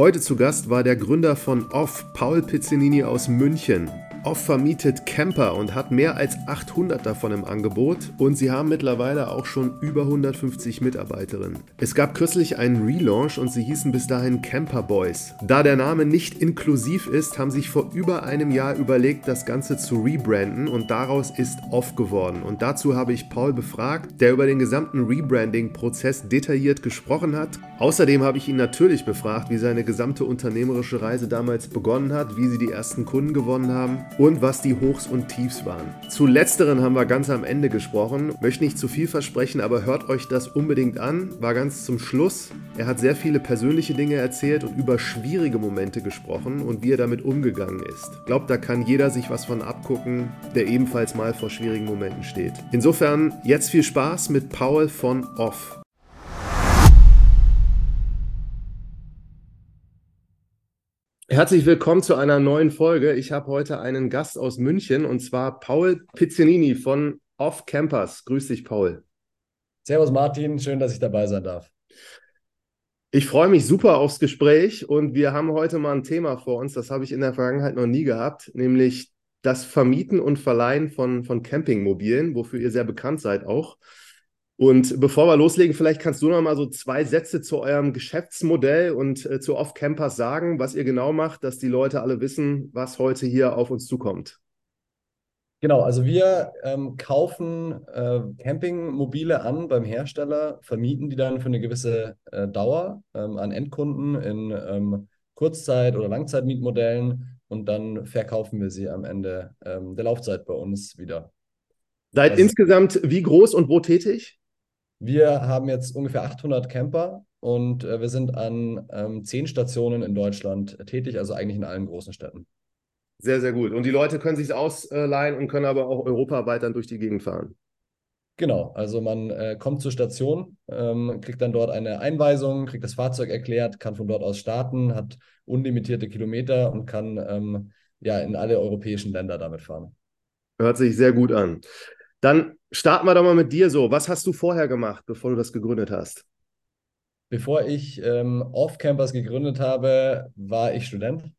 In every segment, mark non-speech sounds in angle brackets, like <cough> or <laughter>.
Heute zu Gast war der Gründer von Off, Paul Pizzinini aus München. Off vermietet Camper und hat mehr als 800 davon im Angebot und sie haben mittlerweile auch schon über 150 Mitarbeiterinnen. Es gab kürzlich einen Relaunch und sie hießen bis dahin Camper Boys. Da der Name nicht inklusiv ist, haben sich vor über einem Jahr überlegt, das Ganze zu rebranden und daraus ist Off geworden. Und dazu habe ich Paul befragt, der über den gesamten Rebranding-Prozess detailliert gesprochen hat. Außerdem habe ich ihn natürlich befragt, wie seine gesamte unternehmerische Reise damals begonnen hat, wie sie die ersten Kunden gewonnen haben und was die Hochs und Tiefs waren. Zu letzteren haben wir ganz am Ende gesprochen. Möchte nicht zu viel versprechen, aber hört euch das unbedingt an. War ganz zum Schluss. Er hat sehr viele persönliche Dinge erzählt und über schwierige Momente gesprochen und wie er damit umgegangen ist. Glaubt, da kann jeder sich was von abgucken, der ebenfalls mal vor schwierigen Momenten steht. Insofern jetzt viel Spaß mit Paul von Off. Herzlich willkommen zu einer neuen Folge. Ich habe heute einen Gast aus München und zwar Paul Pizzinini von Off Campers. Grüß dich, Paul. Servus, Martin. Schön, dass ich dabei sein darf. Ich freue mich super aufs Gespräch und wir haben heute mal ein Thema vor uns, das habe ich in der Vergangenheit noch nie gehabt, nämlich das Vermieten und Verleihen von, von Campingmobilen, wofür ihr sehr bekannt seid auch. Und bevor wir loslegen, vielleicht kannst du noch mal so zwei Sätze zu eurem Geschäftsmodell und äh, zu Off-Campers sagen, was ihr genau macht, dass die Leute alle wissen, was heute hier auf uns zukommt. Genau, also wir ähm, kaufen äh, Campingmobile an beim Hersteller, vermieten die dann für eine gewisse äh, Dauer ähm, an Endkunden in ähm, Kurzzeit- oder Langzeitmietmodellen und dann verkaufen wir sie am Ende ähm, der Laufzeit bei uns wieder. Seid also, insgesamt wie groß und wo tätig? Wir haben jetzt ungefähr 800 Camper und äh, wir sind an ähm, zehn Stationen in Deutschland tätig, also eigentlich in allen großen Städten. Sehr, sehr gut. Und die Leute können sich ausleihen und können aber auch europaweit dann durch die Gegend fahren. Genau, also man äh, kommt zur Station, ähm, kriegt dann dort eine Einweisung, kriegt das Fahrzeug erklärt, kann von dort aus starten, hat unlimitierte Kilometer und kann ähm, ja in alle europäischen Länder damit fahren. Hört sich sehr gut an. Dann starten wir doch mal mit dir so. Was hast du vorher gemacht, bevor du das gegründet hast? Bevor ich ähm, Off-Campus gegründet habe, war ich Student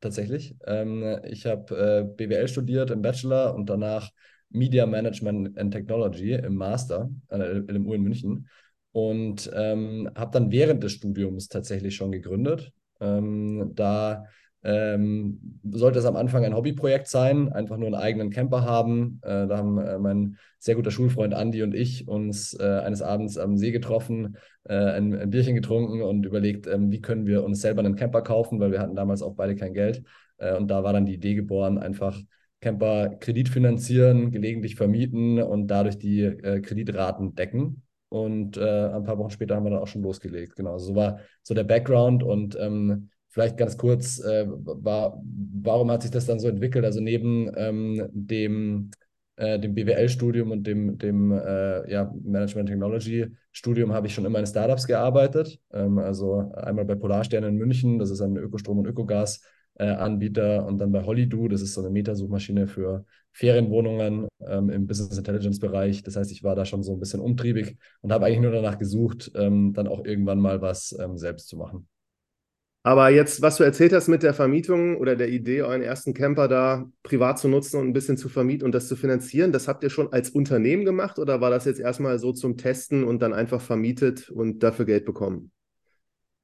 tatsächlich. Ähm, ich habe äh, BWL studiert im Bachelor und danach Media Management and Technology im Master an der LMU in München und ähm, habe dann während des Studiums tatsächlich schon gegründet. Ähm, da ähm, sollte es am Anfang ein Hobbyprojekt sein, einfach nur einen eigenen Camper haben. Äh, da haben äh, mein sehr guter Schulfreund Andy und ich uns äh, eines Abends am See getroffen, äh, ein, ein, Bierchen getrunken und überlegt, ähm, wie können wir uns selber einen Camper kaufen, weil wir hatten damals auch beide kein Geld. Äh, und da war dann die Idee geboren, einfach Camper Kredit finanzieren, gelegentlich vermieten und dadurch die äh, Kreditraten decken. Und ein paar Wochen später haben wir dann auch schon losgelegt. Genau, so war so der Background und ähm, Vielleicht ganz kurz, äh, war, warum hat sich das dann so entwickelt? Also neben ähm, dem, äh, dem BWL-Studium und dem, dem äh, ja, Management Technology-Studium habe ich schon immer in Startups gearbeitet. Ähm, also einmal bei Polarstern in München, das ist ein Ökostrom- und Ökogas-Anbieter, und dann bei Hollydo, das ist so eine Metasuchmaschine für Ferienwohnungen ähm, im Business Intelligence-Bereich. Das heißt, ich war da schon so ein bisschen umtriebig und habe eigentlich nur danach gesucht, ähm, dann auch irgendwann mal was ähm, selbst zu machen. Aber jetzt, was du erzählt hast mit der Vermietung oder der Idee, euren ersten Camper da privat zu nutzen und ein bisschen zu vermieten und das zu finanzieren, das habt ihr schon als Unternehmen gemacht oder war das jetzt erstmal so zum Testen und dann einfach vermietet und dafür Geld bekommen?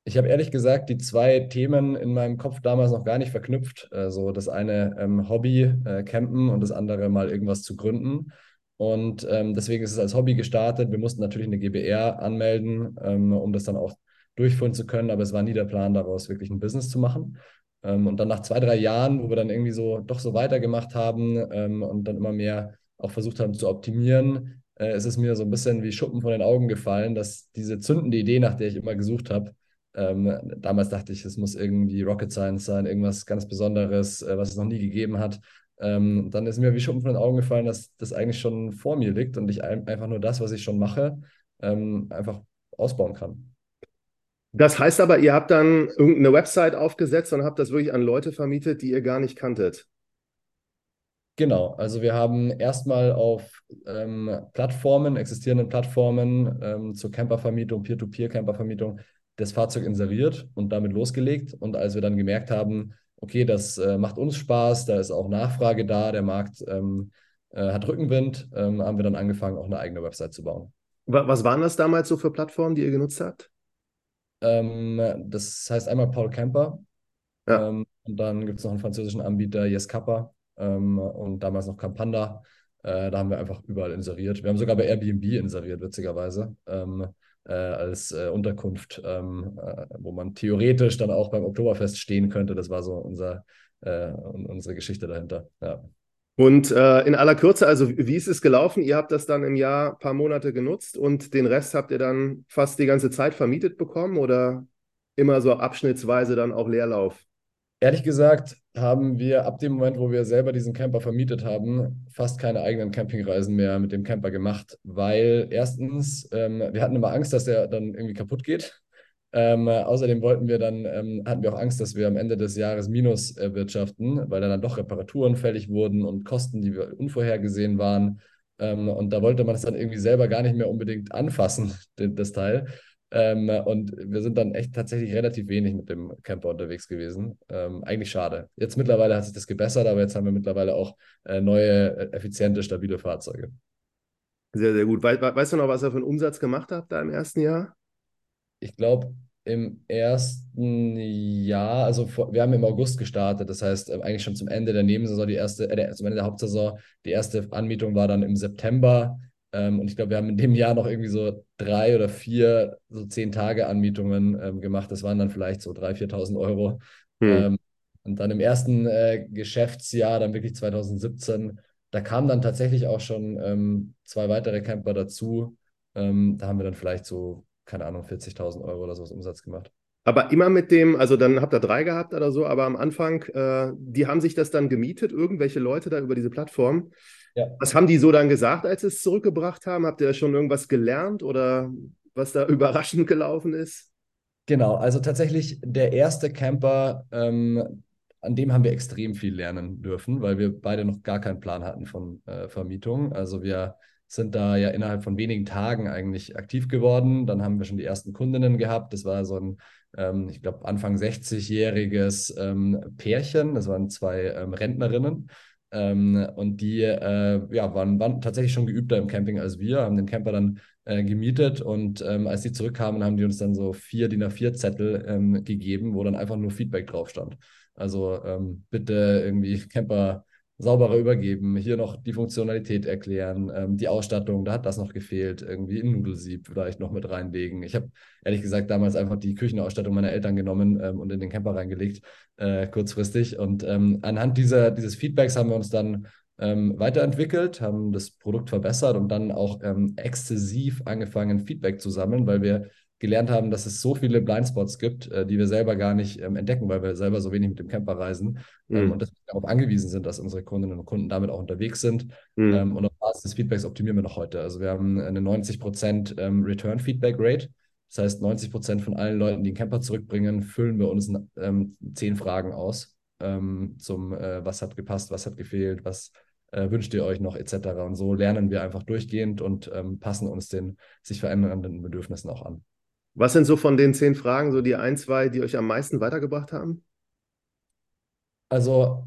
Ich habe ehrlich gesagt die zwei Themen in meinem Kopf damals noch gar nicht verknüpft. Also das eine ähm, Hobby, äh, Campen und das andere mal irgendwas zu gründen. Und ähm, deswegen ist es als Hobby gestartet. Wir mussten natürlich eine GBR anmelden, ähm, um das dann auch durchführen zu können, aber es war nie der Plan, daraus wirklich ein Business zu machen. Ähm, und dann nach zwei, drei Jahren, wo wir dann irgendwie so doch so weitergemacht haben ähm, und dann immer mehr auch versucht haben zu optimieren, äh, ist es mir so ein bisschen wie Schuppen von den Augen gefallen, dass diese zündende Idee, nach der ich immer gesucht habe, ähm, damals dachte ich, es muss irgendwie Rocket Science sein, irgendwas ganz Besonderes, äh, was es noch nie gegeben hat. Ähm, dann ist mir wie Schuppen von den Augen gefallen, dass das eigentlich schon vor mir liegt und ich ein einfach nur das, was ich schon mache, ähm, einfach ausbauen kann. Das heißt aber, ihr habt dann irgendeine Website aufgesetzt und habt das wirklich an Leute vermietet, die ihr gar nicht kanntet. Genau, also wir haben erstmal auf ähm, Plattformen, existierenden Plattformen ähm, zur Campervermietung, Peer-to-Peer-Campervermietung, das Fahrzeug inseriert und damit losgelegt. Und als wir dann gemerkt haben, okay, das äh, macht uns Spaß, da ist auch Nachfrage da, der Markt ähm, äh, hat Rückenwind, ähm, haben wir dann angefangen, auch eine eigene Website zu bauen. Was waren das damals so für Plattformen, die ihr genutzt habt? Ähm, das heißt einmal Paul Camper Ja. ähm, und dann gibt es noch einen französischen Anbieter, Yes Kappa ähm, und damals noch Campanda. Äh, da haben wir einfach überall inseriert. Wir haben sogar bei Airbnb inseriert, witzigerweise, ähm, äh, als äh, Unterkunft, ähm, äh, wo man theoretisch dann auch beim Oktoberfest stehen könnte. Das war so unser, äh, unsere Geschichte dahinter. Ja. Und äh, in aller Kürze, also wie ist es gelaufen? Ihr habt das dann im Jahr ein paar Monate genutzt und den Rest habt ihr dann fast die ganze Zeit vermietet bekommen oder immer so abschnittsweise dann auch Leerlauf? Ehrlich gesagt haben wir ab dem Moment, wo wir selber diesen Camper vermietet haben, fast keine eigenen Campingreisen mehr mit dem Camper gemacht, weil erstens, ähm, wir hatten immer Angst, dass der dann irgendwie kaputt geht. Ähm, außerdem wollten wir dann, ähm, hatten wir auch Angst, dass wir am Ende des Jahres Minus erwirtschaften, weil dann, doch Reparaturen fällig wurden und Kosten, die unvorhergesehen waren. Ähm, und da wollte man es dann irgendwie selber gar nicht mehr unbedingt anfassen, <laughs> das Teil. Ähm, und wir sind dann echt tatsächlich relativ wenig mit dem Camper unterwegs gewesen. Ähm, eigentlich schade. Jetzt mittlerweile hat sich das gebessert, aber jetzt haben wir mittlerweile auch äh, neue, äh, effiziente, stabile Fahrzeuge. Sehr, sehr gut. We weißt du noch, was ihr für einen Umsatz gemacht habt da im ersten Jahr? Ich glaube, im ersten Jahr, also vor, wir haben im August gestartet, das heißt äh, eigentlich schon zum Ende der Nebensaison, die erste, äh, zum Ende der Hauptsaison, die erste Anmietung war dann im September. Ähm, und ich glaube, wir haben in dem Jahr noch irgendwie so drei oder vier, so zehn Tage Anmietungen ähm, gemacht. Das waren dann vielleicht so 3.000, 4.000 Euro. Hm. Ähm, und dann im ersten äh, Geschäftsjahr, dann wirklich 2017, da kamen dann tatsächlich auch schon ähm, zwei weitere Camper dazu. Ähm, da haben wir dann vielleicht so, keine Ahnung, 40.000 Euro oder sowas Umsatz gemacht. Aber immer mit dem, also dann habt ihr drei gehabt oder so, aber am Anfang, äh, die haben sich das dann gemietet, irgendwelche Leute da über diese Plattform. Ja. Was haben die so dann gesagt, als sie es zurückgebracht haben? Habt ihr schon irgendwas gelernt oder was da <laughs> überraschend gelaufen ist? Genau, also tatsächlich der erste Camper, ähm, an dem haben wir extrem viel lernen dürfen, weil wir beide noch gar keinen Plan hatten von äh, Vermietung. Also wir sind da ja innerhalb von wenigen Tagen eigentlich aktiv geworden. Dann haben wir schon die ersten Kundinnen gehabt. Das war so ein, ähm, ich glaube, Anfang 60-jähriges ähm, Pärchen. Das waren zwei ähm, Rentnerinnen. Ähm, und die äh, ja, waren, waren tatsächlich schon geübter im Camping als wir, haben den Camper dann äh, gemietet und ähm, als die zurückkamen, haben die uns dann so vier DIN A4-Zettel ähm, gegeben, wo dann einfach nur Feedback drauf stand. Also bitte irgendwie Camper sauberer übergeben, hier noch die Funktionalität erklären, ähm, die Ausstattung, da hat das noch gefehlt, irgendwie ein Nudelsieb vielleicht noch mit reinlegen. Ich habe ehrlich gesagt damals einfach die Küchenausstattung meiner Eltern genommen ähm, und in den Camper reingelegt, äh, kurzfristig. Und ähm, anhand dieser, dieses Feedbacks haben wir uns dann ähm, weiterentwickelt, haben das Produkt verbessert und dann auch ähm, exzessiv angefangen, Feedback zu sammeln, weil wir gelernt haben, dass es so viele Blindspots gibt, äh, die wir selber gar nicht ähm, entdecken, weil wir selber so wenig mit dem Camper reisen ähm, Mhm. und dass wir darauf angewiesen sind, dass unsere Kundinnen und Kunden damit auch unterwegs sind. Mhm. Ähm, und auf Basis des Feedbacks optimieren wir noch heute. Also wir haben eine 90% ähm, Return-Feedback-Rate. Das heißt, 90% von allen Leuten, die einen Camper zurückbringen, füllen wir uns ähm, zehn Fragen aus zum, äh, was hat gepasst, was hat gefehlt, was äh, wünscht ihr euch noch, etc. Und so lernen wir einfach durchgehend und passen uns den sich verändernden Bedürfnissen auch an. Was sind so von den zehn Fragen so die ein, zwei, die euch am meisten weitergebracht haben? Also,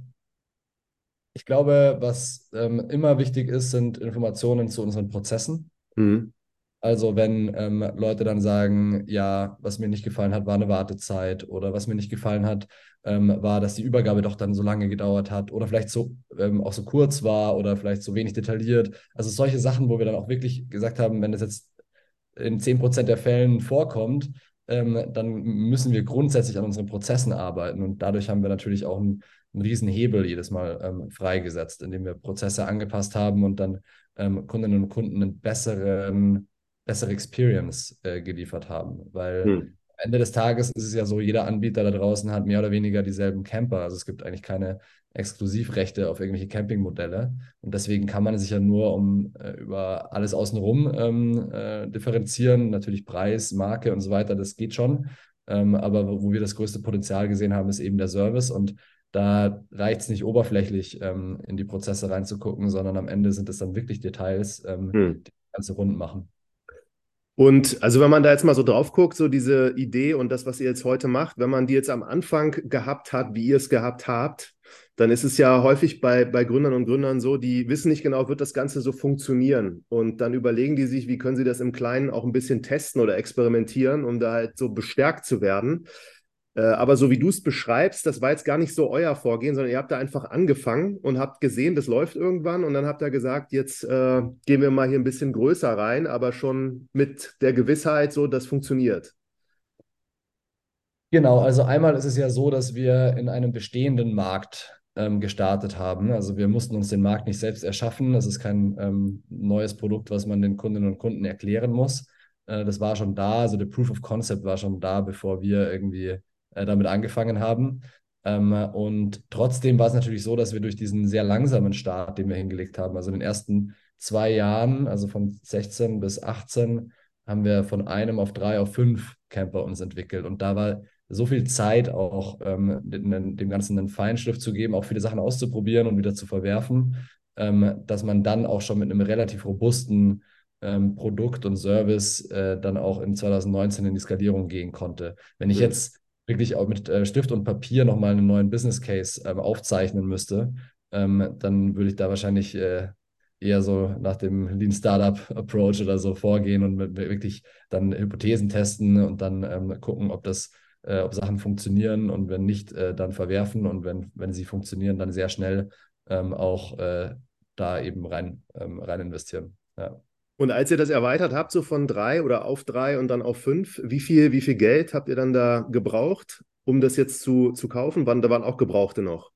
ich glaube, was ähm, immer wichtig ist, sind Informationen zu unseren Prozessen. Mhm. Also, wenn ähm, Leute dann sagen, ja, was mir nicht gefallen hat, war eine Wartezeit oder was mir nicht gefallen hat, ähm, war, dass die Übergabe doch dann so lange gedauert hat oder vielleicht so ähm, auch so kurz war oder vielleicht so wenig detailliert. Also solche Sachen, wo wir dann auch wirklich gesagt haben, wenn das jetzt in 10% der Fällen vorkommt, ähm, dann müssen wir grundsätzlich an unseren Prozessen arbeiten. Und dadurch haben wir natürlich auch einen, einen riesen Hebel jedes Mal ähm, freigesetzt, indem wir Prozesse angepasst haben und dann ähm, Kundinnen und Kunden einen besseren, bessere Experience äh, geliefert haben. Weil Mhm. am Ende des Tages ist es ja so, jeder Anbieter da draußen hat mehr oder weniger dieselben Camper. Also es gibt eigentlich keine Exklusivrechte auf irgendwelche Campingmodelle. Und deswegen kann man sich ja nur um äh, über alles außenrum ähm, äh, differenzieren. Natürlich Preis, Marke und so weiter, das geht schon. Ähm, aber wo, wo wir das größte Potenzial gesehen haben, ist eben der Service. Und da reicht es nicht oberflächlich ähm, in die Prozesse reinzugucken, sondern am Ende sind es dann wirklich Details, ähm, Mhm. die Ganze rund machen. Und also wenn man da jetzt mal so drauf guckt, so diese Idee und das, was ihr jetzt heute macht, wenn man die jetzt am Anfang gehabt hat, wie ihr es gehabt habt, dann ist es ja häufig bei, bei Gründern und Gründern so, die wissen nicht genau, wird das Ganze so funktionieren. Und dann überlegen die sich, wie können sie das im Kleinen auch ein bisschen testen oder experimentieren, um da halt so bestärkt zu werden. Äh, aber so wie du es beschreibst, das war jetzt gar nicht so euer Vorgehen, sondern ihr habt da einfach angefangen und habt gesehen, das läuft irgendwann und dann habt ihr gesagt, jetzt äh, gehen wir mal hier ein bisschen größer rein, aber schon mit der Gewissheit, so, das funktioniert. Genau, also einmal ist es ja so, dass wir in einem bestehenden Markt ähm, gestartet haben. Also wir mussten uns den Markt nicht selbst erschaffen. Das ist kein ähm, neues Produkt, was man den Kundinnen und Kunden erklären muss. Äh, das war schon da, also der Proof of Concept war schon da, bevor wir irgendwie äh, damit angefangen haben. Ähm, und trotzdem war es natürlich so, dass wir durch diesen sehr langsamen Start, den wir hingelegt haben, also in den ersten zwei Jahren, also von 16 bis 18, haben wir von einem auf drei auf fünf Camper uns entwickelt. Und da war so viel Zeit auch ähm, dem, Ganzen einen Feinschliff zu geben, auch viele Sachen auszuprobieren und wieder zu verwerfen, ähm, dass man dann auch schon mit einem relativ robusten ähm, Produkt und Service äh, dann auch in 2019 in die Skalierung gehen konnte. Wenn ich jetzt wirklich auch mit äh, Stift und Papier nochmal einen neuen Business Case ähm, aufzeichnen müsste, ähm, dann würde ich da wahrscheinlich äh, eher so nach dem Lean Startup Approach oder so vorgehen und wirklich dann Hypothesen testen und dann ähm, gucken, ob das, äh, ob Sachen funktionieren und wenn nicht, äh, dann verwerfen und wenn, wenn sie funktionieren, dann sehr schnell ähm, auch äh, da eben rein, ähm, rein investieren. Ja. Und als ihr das erweitert habt, so von drei oder auf drei und dann auf fünf, wie viel, wie viel Geld habt ihr dann da gebraucht, um das jetzt zu, zu kaufen? Wann, da waren auch Gebrauchte noch?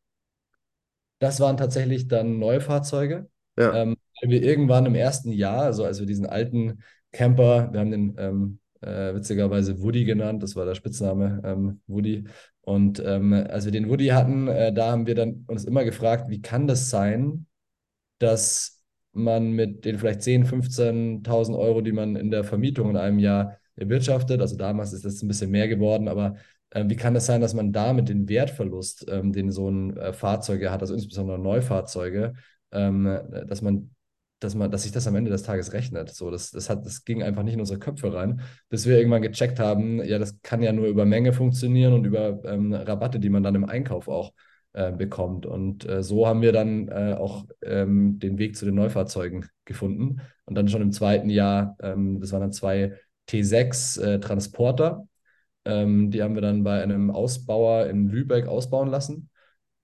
Das waren tatsächlich dann neue Fahrzeuge. Ja. Ähm, wir irgendwann im ersten Jahr, also als wir diesen alten Camper, wir haben den ähm, äh, witzigerweise Woody genannt, das war der Spitzname ähm, Woody. Und ähm, als wir den Woody hatten, äh, da haben wir dann uns immer gefragt, wie kann das sein, dass man mit den vielleicht 10.000, 15.000 Euro, die man in der Vermietung in einem Jahr erwirtschaftet, also damals ist das ein bisschen mehr geworden, aber äh, wie kann das sein, dass man damit den Wertverlust, ähm, den so ein äh, Fahrzeug hat, also insbesondere Neufahrzeuge, ähm, dass man dass man, dass sich das am Ende des Tages rechnet. So, das, das hat, das ging einfach nicht in unsere Köpfe rein, bis wir irgendwann gecheckt haben, ja, das kann ja nur über Menge funktionieren und über ähm, Rabatte, die man dann im Einkauf auch äh, bekommt. Und äh, so haben wir dann äh, auch ähm, den Weg zu den Neufahrzeugen gefunden. Und dann schon im zweiten Jahr, ähm, das waren dann zwei T6 äh, Transporter, ähm, die haben wir dann bei einem Ausbauer in Lübeck ausbauen lassen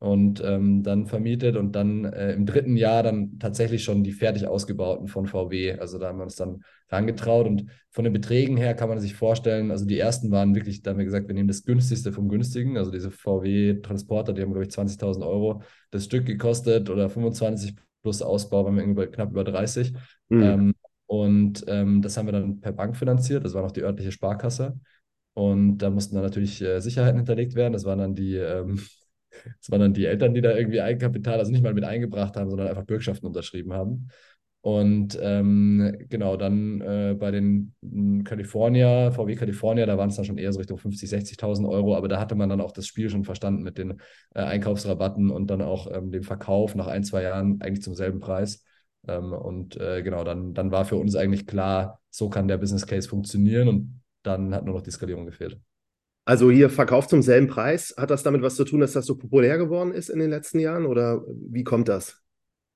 und ähm, dann vermietet und dann äh, im dritten Jahr dann tatsächlich schon die fertig ausgebauten von VW. Also da haben wir uns dann rangetraut und von den Beträgen her kann man sich vorstellen, also die ersten waren wirklich, da haben wir gesagt, wir nehmen das günstigste vom günstigen, also diese VW-Transporter, die haben glaube ich 20.000 Euro das Stück gekostet oder 25 plus Ausbau, waren wir irgendwie knapp über 30. Mhm. Ähm, und ähm, das haben wir dann per Bank finanziert, das war noch die örtliche Sparkasse. Und da mussten dann natürlich äh, Sicherheiten hinterlegt werden. Das waren dann die ähm, das waren dann die Eltern, die da irgendwie Eigenkapital, also nicht mal mit eingebracht haben, sondern einfach Bürgschaften unterschrieben haben. Und ähm, genau, dann äh, bei den California, VW California, da waren es dann schon eher so Richtung 50.000, 60.000 Euro, aber da hatte man dann auch das Spiel schon verstanden mit den äh, Einkaufsrabatten und dann auch ähm, dem Verkauf nach ein, zwei Jahren eigentlich zum selben Preis. Ähm, und äh, genau, dann, dann war für uns eigentlich klar, so kann der Business Case funktionieren und dann hat nur noch die Skalierung gefehlt. Also hier verkauft zum selben Preis. Hat das damit was zu tun, dass das so populär geworden ist in den letzten Jahren oder wie kommt das?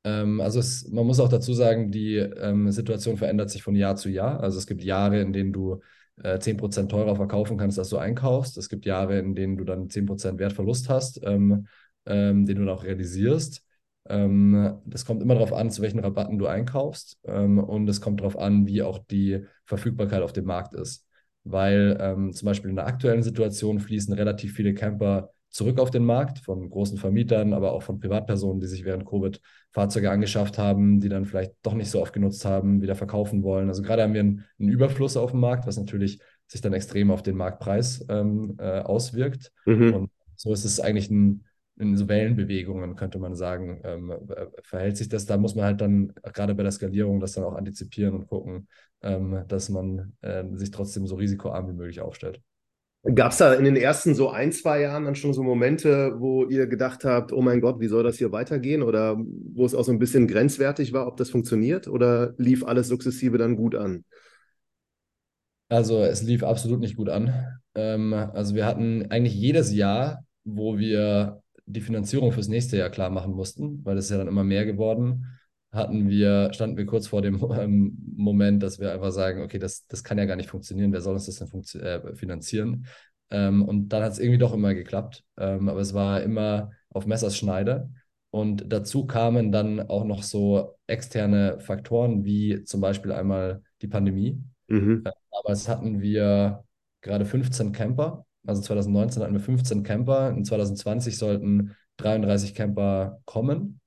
Ähm, also es, man muss auch dazu sagen, die ähm, Situation verändert sich von Jahr zu Jahr. Also es gibt Jahre, in denen du äh, 10% teurer verkaufen kannst, als du einkaufst. Es gibt Jahre, in denen du dann 10% Wertverlust hast, ähm, ähm, den du dann auch realisierst. Ähm, das kommt immer darauf an, zu welchen Rabatten du einkaufst. Ähm, und es kommt darauf an, wie auch die Verfügbarkeit auf dem Markt ist weil ähm, zum Beispiel in der aktuellen Situation fließen relativ viele Camper zurück auf den Markt von großen Vermietern, aber auch von Privatpersonen, die sich während Covid Fahrzeuge angeschafft haben, die dann vielleicht doch nicht so oft genutzt haben, wieder verkaufen wollen. Also gerade haben wir einen, einen Überfluss auf dem Markt, was natürlich sich dann extrem auf den Marktpreis ähm, äh, auswirkt. Mhm. Und so ist es eigentlich ein, in so Wellenbewegungen, könnte man sagen, ähm, äh, verhält sich das. Da muss man halt dann gerade bei der Skalierung das dann auch antizipieren und gucken, ähm, dass man äh, sich trotzdem so risikoarm wie möglich aufstellt. Gab es da in den ersten so ein, zwei Jahren dann schon so Momente, wo ihr gedacht habt, oh mein Gott, wie soll das hier weitergehen? Oder wo es auch so ein bisschen grenzwertig war, ob das funktioniert? Oder lief alles sukzessive dann gut an? Also es lief absolut nicht gut an. Ähm, also wir hatten eigentlich jedes Jahr, wo wir die Finanzierung fürs nächste Jahr klar machen mussten, weil das ist ja dann immer mehr geworden, hatten wir, standen wir kurz vor dem <laughs> ähm, Moment, dass wir einfach sagen, okay, das, das kann ja gar nicht funktionieren, wer soll uns das denn äh, finanzieren? Ähm, und dann hat es irgendwie doch immer geklappt, ähm, aber es war immer auf Messers Schneide. Und dazu kamen dann auch noch so externe Faktoren, wie zum Beispiel einmal die Pandemie. Mhm. Damals hatten wir gerade 15 Camper. Also 2019 hatten wir 15 Camper. In 2020 sollten 33 Camper kommen.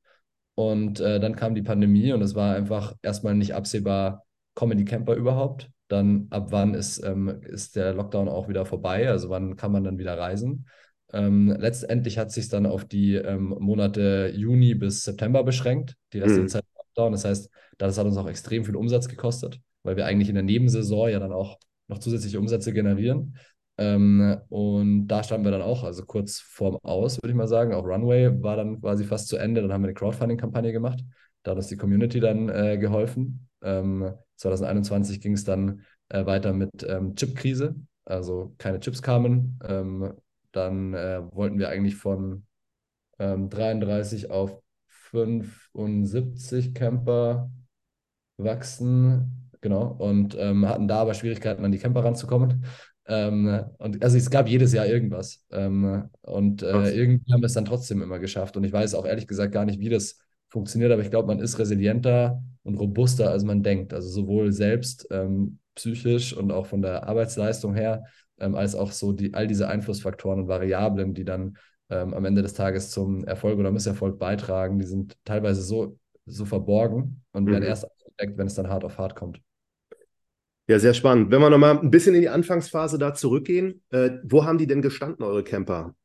Und äh, dann kam die Pandemie und es war einfach erstmal nicht absehbar, kommen die Camper überhaupt? Dann ab wann ist, ähm, ist der Lockdown auch wieder vorbei? Also wann kann man dann wieder reisen? Ähm, letztendlich hat sich dann auf die ähm, Monate Juni bis September beschränkt, die restliche Mhm. Zeit Lockdown. Das heißt, das hat uns auch extrem viel Umsatz gekostet, weil wir eigentlich in der Nebensaison ja dann auch noch zusätzliche Umsätze generieren. Ähm, und da standen wir dann auch, also kurz vorm Aus, würde ich mal sagen. Auch Runway war dann quasi fast zu Ende. Dann haben wir eine Crowdfunding-Kampagne gemacht. Da hat uns die Community dann äh, geholfen. Ähm, 2021 ging es dann äh, weiter mit ähm, Chip-Krise. Also keine Chips kamen. Ähm, dann äh, wollten wir eigentlich von ähm, 33 auf 75 Camper wachsen, genau, und ähm, hatten da aber Schwierigkeiten, an die Camper ranzukommen. Ähm, und also es gab jedes Jahr irgendwas. Ähm, und äh, irgendwie haben wir es dann trotzdem immer geschafft. Und ich weiß auch ehrlich gesagt gar nicht, wie das funktioniert, aber ich glaube, man ist resilienter und robuster, als man denkt. Also sowohl selbst ähm, psychisch und auch von der Arbeitsleistung her, ähm, als auch so die, all diese Einflussfaktoren und Variablen, die dann ähm, am Ende des Tages zum Erfolg oder Misserfolg beitragen, die sind teilweise so, so verborgen und werden Mhm. erst entdeckt, wenn es dann hart auf hart kommt. Ja, sehr spannend. Wenn wir nochmal ein bisschen in die Anfangsphase da zurückgehen, äh, wo haben die denn gestanden, eure Camper?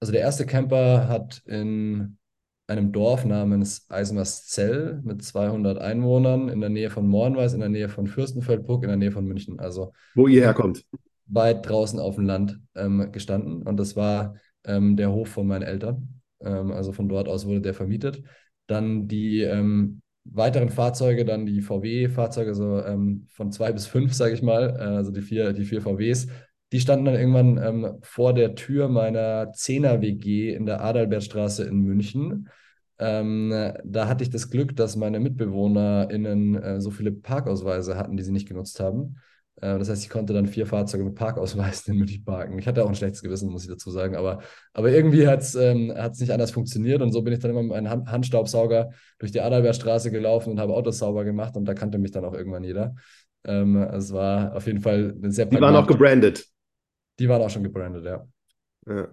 Also der erste Camper hat in einem Dorf namens Eisenwerszell mit 200 Einwohnern in der Nähe von Mornweis, in der Nähe von Fürstenfeldbruck, in der Nähe von München. Also Wo ihr herkommt? weit draußen auf dem Land ähm, gestanden. Und das war ähm, der Hof von meinen Eltern. Ähm, also von dort aus wurde der vermietet. Dann die ähm, weiteren Fahrzeuge, dann die VW-Fahrzeuge, so ähm, von zwei bis fünf, sage ich mal, äh, also die vier, die vier VWs, die standen dann irgendwann ähm, vor der Tür meiner 10er-WG in der Adalbertstraße in München. Ähm, da hatte ich das Glück, dass meine MitbewohnerInnen äh, so viele Parkausweise hatten, die sie nicht genutzt haben. Äh, das heißt, ich konnte dann vier Fahrzeuge mit Parkausweisen <laughs> in München parken. Ich hatte auch ein schlechtes Gewissen, muss ich dazu sagen, aber, aber irgendwie hat es ähm, hat's nicht anders funktioniert und so bin ich dann immer mit meinem Hand Handstaubsauger durch die Adalbertstraße gelaufen und habe Autos sauber gemacht und da kannte mich dann auch irgendwann jeder. Ähm, es war auf jeden Fall eine sehr Die waren auch gebrandet. Die waren auch schon gebrandet, ja. Ja.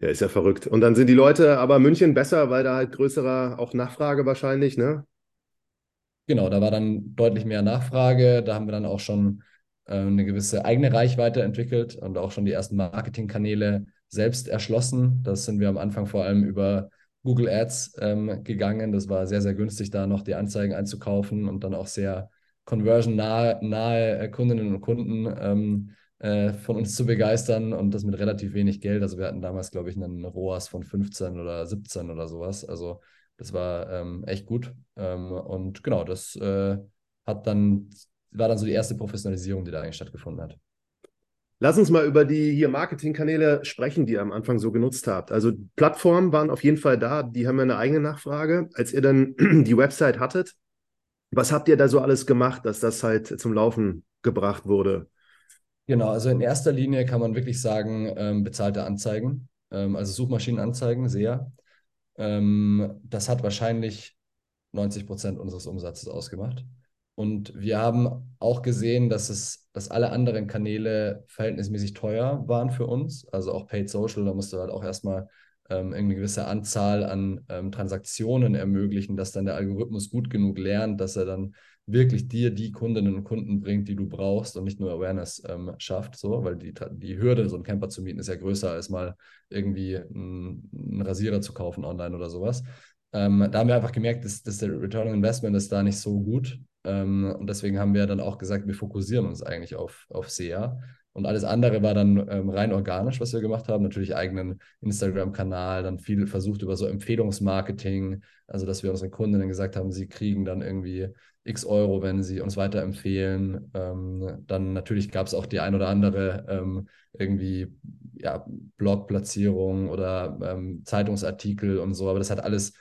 ja, ist ja verrückt. Und dann sind die Leute aber München besser, weil da halt größerer auch Nachfrage wahrscheinlich, ne? Genau, da war dann deutlich mehr Nachfrage. Da haben wir dann auch schon eine gewisse eigene Reichweite entwickelt und auch schon die ersten Marketingkanäle selbst erschlossen. Das sind wir am Anfang vor allem über Google Ads ähm, gegangen. Das war sehr, sehr günstig, da noch die Anzeigen einzukaufen und dann auch sehr conversion-nahe nahe, äh, Kundinnen und Kunden ähm, äh, von uns zu begeistern und das mit relativ wenig Geld. Also wir hatten damals, glaube ich, einen ROAS von 15 oder 17 oder sowas. Also das war ähm, echt gut. Ähm, und genau, das äh, hat dann, war dann so die erste Professionalisierung, die da eigentlich stattgefunden hat. Lass uns mal über die hier Marketingkanäle sprechen, die ihr am Anfang so genutzt habt. Also Plattformen waren auf jeden Fall da, die haben ja eine eigene Nachfrage. Als ihr dann <clears throat> die Website hattet, was habt ihr da so alles gemacht, dass das halt zum Laufen gebracht wurde? Genau, also in erster Linie kann man wirklich sagen, ähm, bezahlte Anzeigen, ähm, also Suchmaschinenanzeigen, sehr. Ähm, das hat wahrscheinlich 90 Prozent unseres Umsatzes ausgemacht. Und wir haben auch gesehen, dass es, dass alle anderen Kanäle verhältnismäßig teuer waren für uns. Also auch Paid Social, da musst du halt auch erstmal ähm, eine gewisse Anzahl an ähm, Transaktionen ermöglichen, dass dann der Algorithmus gut genug lernt, dass er dann wirklich dir die Kundinnen und Kunden bringt, die du brauchst und nicht nur Awareness ähm, schafft, so, weil die, die Hürde, so einen Camper zu mieten, ist ja größer als mal irgendwie einen, einen Rasierer zu kaufen online oder sowas. Ähm, da haben wir einfach gemerkt, dass, dass der Return on Investment ist da nicht so gut. Ähm, und deswegen haben wir dann auch gesagt, wir fokussieren uns eigentlich auf, auf SEA. Und alles andere war dann ähm, rein organisch, was wir gemacht haben. Natürlich eigenen Instagram-Kanal, dann viel versucht über so Empfehlungsmarketing, also dass wir unseren Kundinnen gesagt haben, sie kriegen dann irgendwie x Euro, wenn sie uns weiterempfehlen. Ähm, dann natürlich gab es auch die ein oder andere ähm, irgendwie ja, Blogplatzierung oder ähm, Zeitungsartikel und so, aber das hat alles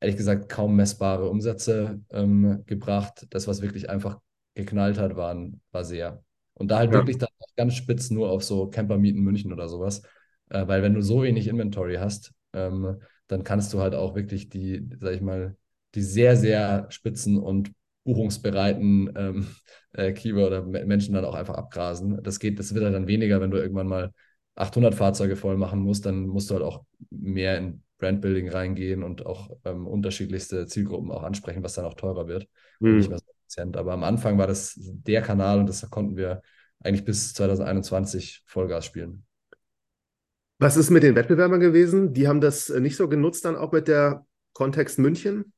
ehrlich gesagt kaum messbare Umsätze ähm, gebracht. Das, was wirklich einfach geknallt hat, waren, war sehr. Und da halt ja. wirklich dann ganz spitz nur auf so Campermieten München oder sowas. Äh, weil wenn du so wenig Inventory hast, ähm, dann kannst du halt auch wirklich die, sag ich mal, die sehr, sehr spitzen und buchungsbereiten ähm, äh, Keyword oder Menschen dann auch einfach abgrasen. Das geht, das wird halt dann weniger, wenn du irgendwann mal 800 Fahrzeuge voll machen musst, dann musst du halt auch mehr in Brandbuilding reingehen und auch ähm, unterschiedlichste Zielgruppen auch ansprechen, was dann auch teurer wird. Mhm. nicht mehr so effizient. Aber am Anfang war das der Kanal und das konnten wir eigentlich bis 2021 Vollgas spielen. Was ist mit den Wettbewerbern gewesen? Die haben das nicht so genutzt, dann auch mit der Kontext München?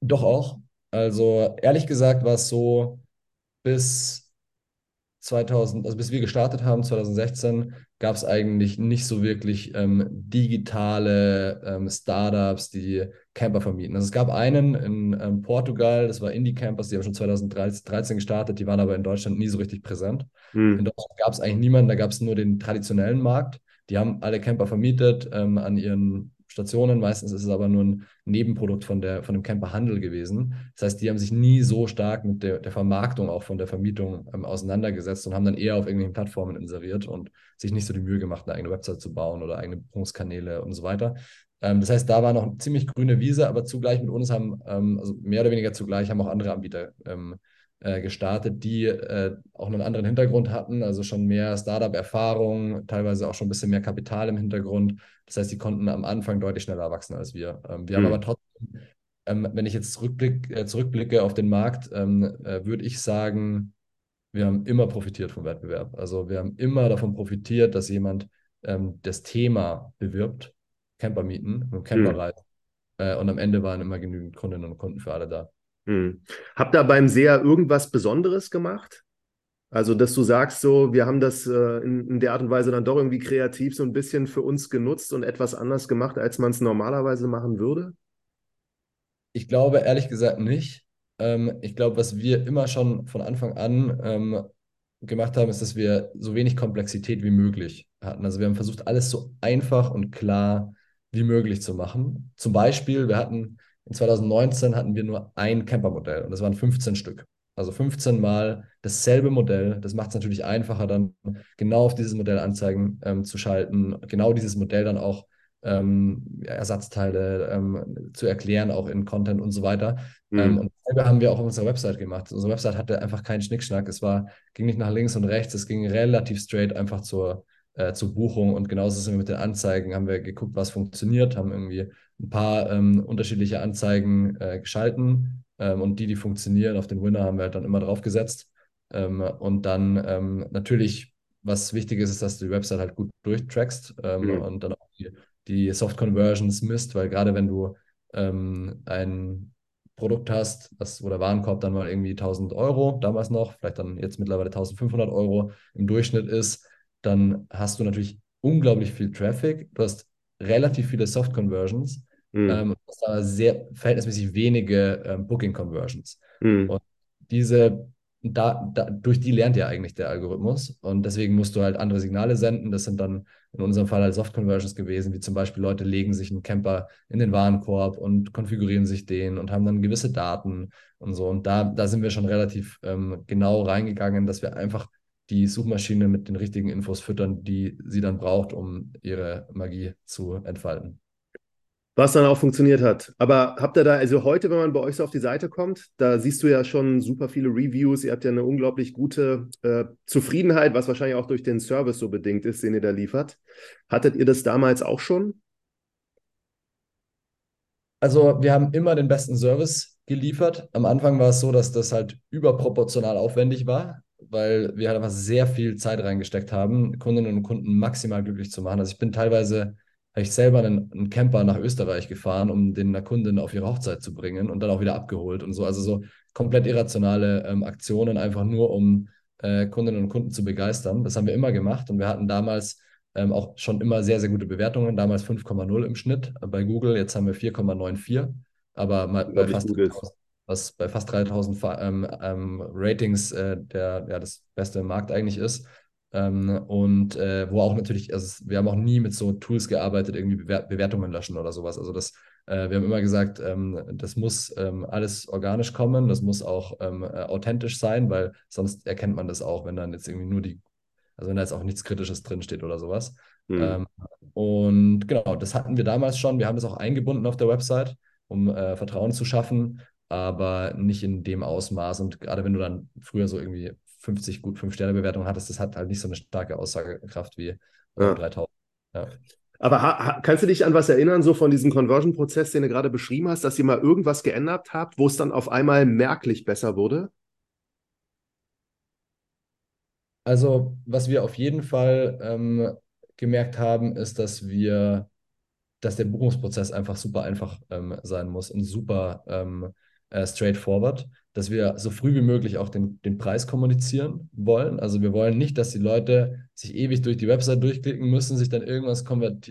Doch auch. Also ehrlich gesagt war es so, bis 2000, also bis wir gestartet haben, 2016, gab es eigentlich nicht so wirklich ähm, digitale ähm, Startups, die Camper vermieten. Also es gab einen in ähm, Portugal, das war Indie Campers, die haben schon 2013 gestartet, die waren aber in Deutschland nie so richtig präsent. Mhm. In Deutschland gab es eigentlich niemanden, da gab es nur den traditionellen Markt. Die haben alle Camper vermietet ähm, an ihren Stationen. Meistens ist es aber nur ein Nebenprodukt von, der, von dem Camperhandel gewesen. Das heißt, die haben sich nie so stark mit der, der Vermarktung, auch von der Vermietung ähm, auseinandergesetzt und haben dann eher auf irgendwelchen Plattformen inseriert und sich nicht so die Mühe gemacht, eine eigene Website zu bauen oder eigene Buchungskanäle und so weiter. Ähm, das heißt, da war noch eine ziemlich grüne Wiese, aber zugleich mit uns haben, ähm, also mehr oder weniger zugleich, haben auch andere Anbieter ähm, äh, gestartet, die äh, auch einen anderen Hintergrund hatten, also schon mehr Startup-Erfahrung, teilweise auch schon ein bisschen mehr Kapital im Hintergrund. Das heißt, die konnten am Anfang deutlich schneller wachsen als wir. Ähm, wir mhm. haben aber trotzdem, ähm, wenn ich jetzt zurückblick, äh, zurückblicke auf den Markt, ähm, äh, würde ich sagen, wir haben immer profitiert vom Wettbewerb. Also wir haben immer davon profitiert, dass jemand ähm, das Thema bewirbt, Camper mieten, Camperreisen. Mhm. Äh, und am Ende waren immer genügend Kundinnen und Kunden für alle da. Hm. Habt ihr beim SEA irgendwas Besonderes gemacht? Also, dass du sagst, so, wir haben das äh, in, in, der Art und Weise dann doch irgendwie kreativ so ein bisschen für uns genutzt und etwas anders gemacht, als man es normalerweise machen würde? Ich glaube ehrlich gesagt nicht. Ähm, ich glaube, was wir immer schon von Anfang an ähm, gemacht haben, ist, dass wir so wenig Komplexität wie möglich hatten. Also wir haben versucht, alles so einfach und klar wie möglich zu machen. Zum Beispiel, wir hatten in 2019 hatten wir nur ein Campermodell und das waren 15 Stück. Also 15 Mal dasselbe Modell. Das macht es natürlich einfacher, dann genau auf dieses Modell Anzeigen ähm, zu schalten, genau dieses Modell dann auch ähm, Ersatzteile ähm, zu erklären, auch in Content und so weiter. Mhm. Ähm, und dasselbe haben wir auch auf unserer Website gemacht. Unsere Website hatte einfach keinen Schnickschnack. Es war, ging nicht nach links und rechts, es ging relativ straight einfach zur, äh, zur Buchung. Und genauso sind wir mit den Anzeigen, haben wir geguckt, was funktioniert, haben irgendwie ein paar ähm, unterschiedliche Anzeigen äh, geschalten ähm, und die, die funktionieren, auf den Winner haben wir halt dann immer drauf gesetzt. Ähm, und dann ähm, natürlich, was wichtig ist, ist, dass du die Website halt gut durchtrackst mhm. und dann auch die, die Soft Conversions misst, weil gerade wenn du ähm, ein Produkt hast, das, wo der Warenkorb dann mal irgendwie 1000 Euro, damals noch, vielleicht dann jetzt mittlerweile 1500 Euro im Durchschnitt ist, dann hast du natürlich unglaublich viel Traffic, du hast relativ viele Soft Conversions Mhm. Ähm, aber sehr verhältnismäßig wenige ähm, Booking-Conversions. Mhm. Und diese, da, da, durch die lernt ja eigentlich der Algorithmus. Und deswegen musst du halt andere Signale senden. Das sind dann in unserem Fall halt Soft-Conversions gewesen, wie zum Beispiel Leute legen sich einen Camper in den Warenkorb und konfigurieren sich den und haben dann gewisse Daten und so. Und da, da sind wir schon relativ ähm, genau reingegangen, dass wir einfach die Suchmaschine mit den richtigen Infos füttern, die sie dann braucht, um ihre Magie zu entfalten was dann auch funktioniert hat. Aber habt ihr da, also heute, wenn man bei euch so auf die Seite kommt, da siehst du ja schon super viele Reviews, ihr habt ja eine unglaublich gute äh, Zufriedenheit, was wahrscheinlich auch durch den Service so bedingt ist, den ihr da liefert. Hattet ihr das damals auch schon? Also wir haben immer den besten Service geliefert. Am Anfang war es so, dass das halt überproportional aufwendig war, weil wir halt einfach sehr viel Zeit reingesteckt haben, Kundinnen und Kunden maximal glücklich zu machen. Also ich bin teilweise habe ich selber einen, einen, Camper nach Österreich gefahren, um den einer Kundin auf ihre Hochzeit zu bringen und dann auch wieder abgeholt und so. Also so komplett irrationale ähm, Aktionen, einfach nur um äh, Kundinnen und Kunden zu begeistern. Das haben wir immer gemacht und wir hatten damals ähm, auch schon immer sehr, sehr gute Bewertungen. Damals 5,0 im Schnitt bei Google, jetzt haben wir 4,94. Aber bei fast, 3000, was bei fast 3000 ähm, ähm, Ratings äh, der, ja, das beste im Markt eigentlich ist. Ähm, und äh, wo auch natürlich, also wir haben auch nie mit so Tools gearbeitet, irgendwie Bewer Bewertungen löschen oder sowas. Also das, äh, wir haben immer gesagt, ähm, das muss ähm, alles organisch kommen, das muss auch ähm, äh, authentisch sein, weil sonst erkennt man das auch, wenn dann jetzt irgendwie nur die also wenn da jetzt auch nichts Kritisches drinsteht oder sowas. Mhm. Ähm, und genau, das hatten wir damals schon. Wir haben das auch eingebunden auf der Website, um äh, Vertrauen zu schaffen, aber nicht in dem Ausmaß. Und gerade wenn du dann früher so irgendwie 50 gut 5-Sterne-Bewertungen hattest, das hat halt nicht so eine starke Aussagekraft wie äh, ja. 3000. Ja. Aber kannst du dich an was erinnern, so von diesem Conversion-Prozess, den du gerade beschrieben hast, dass ihr mal irgendwas geändert habt, wo es dann auf einmal merklich besser wurde? Also, was wir auf jeden Fall ähm, gemerkt haben, ist, dass wir, dass der Buchungsprozess einfach super einfach ähm, sein muss und super ähm, äh, straightforward, dass wir so früh wie möglich auch den, den Preis kommunizieren wollen. Also wir wollen nicht, dass die Leute sich ewig durch die Website durchklicken müssen, sich dann irgendwas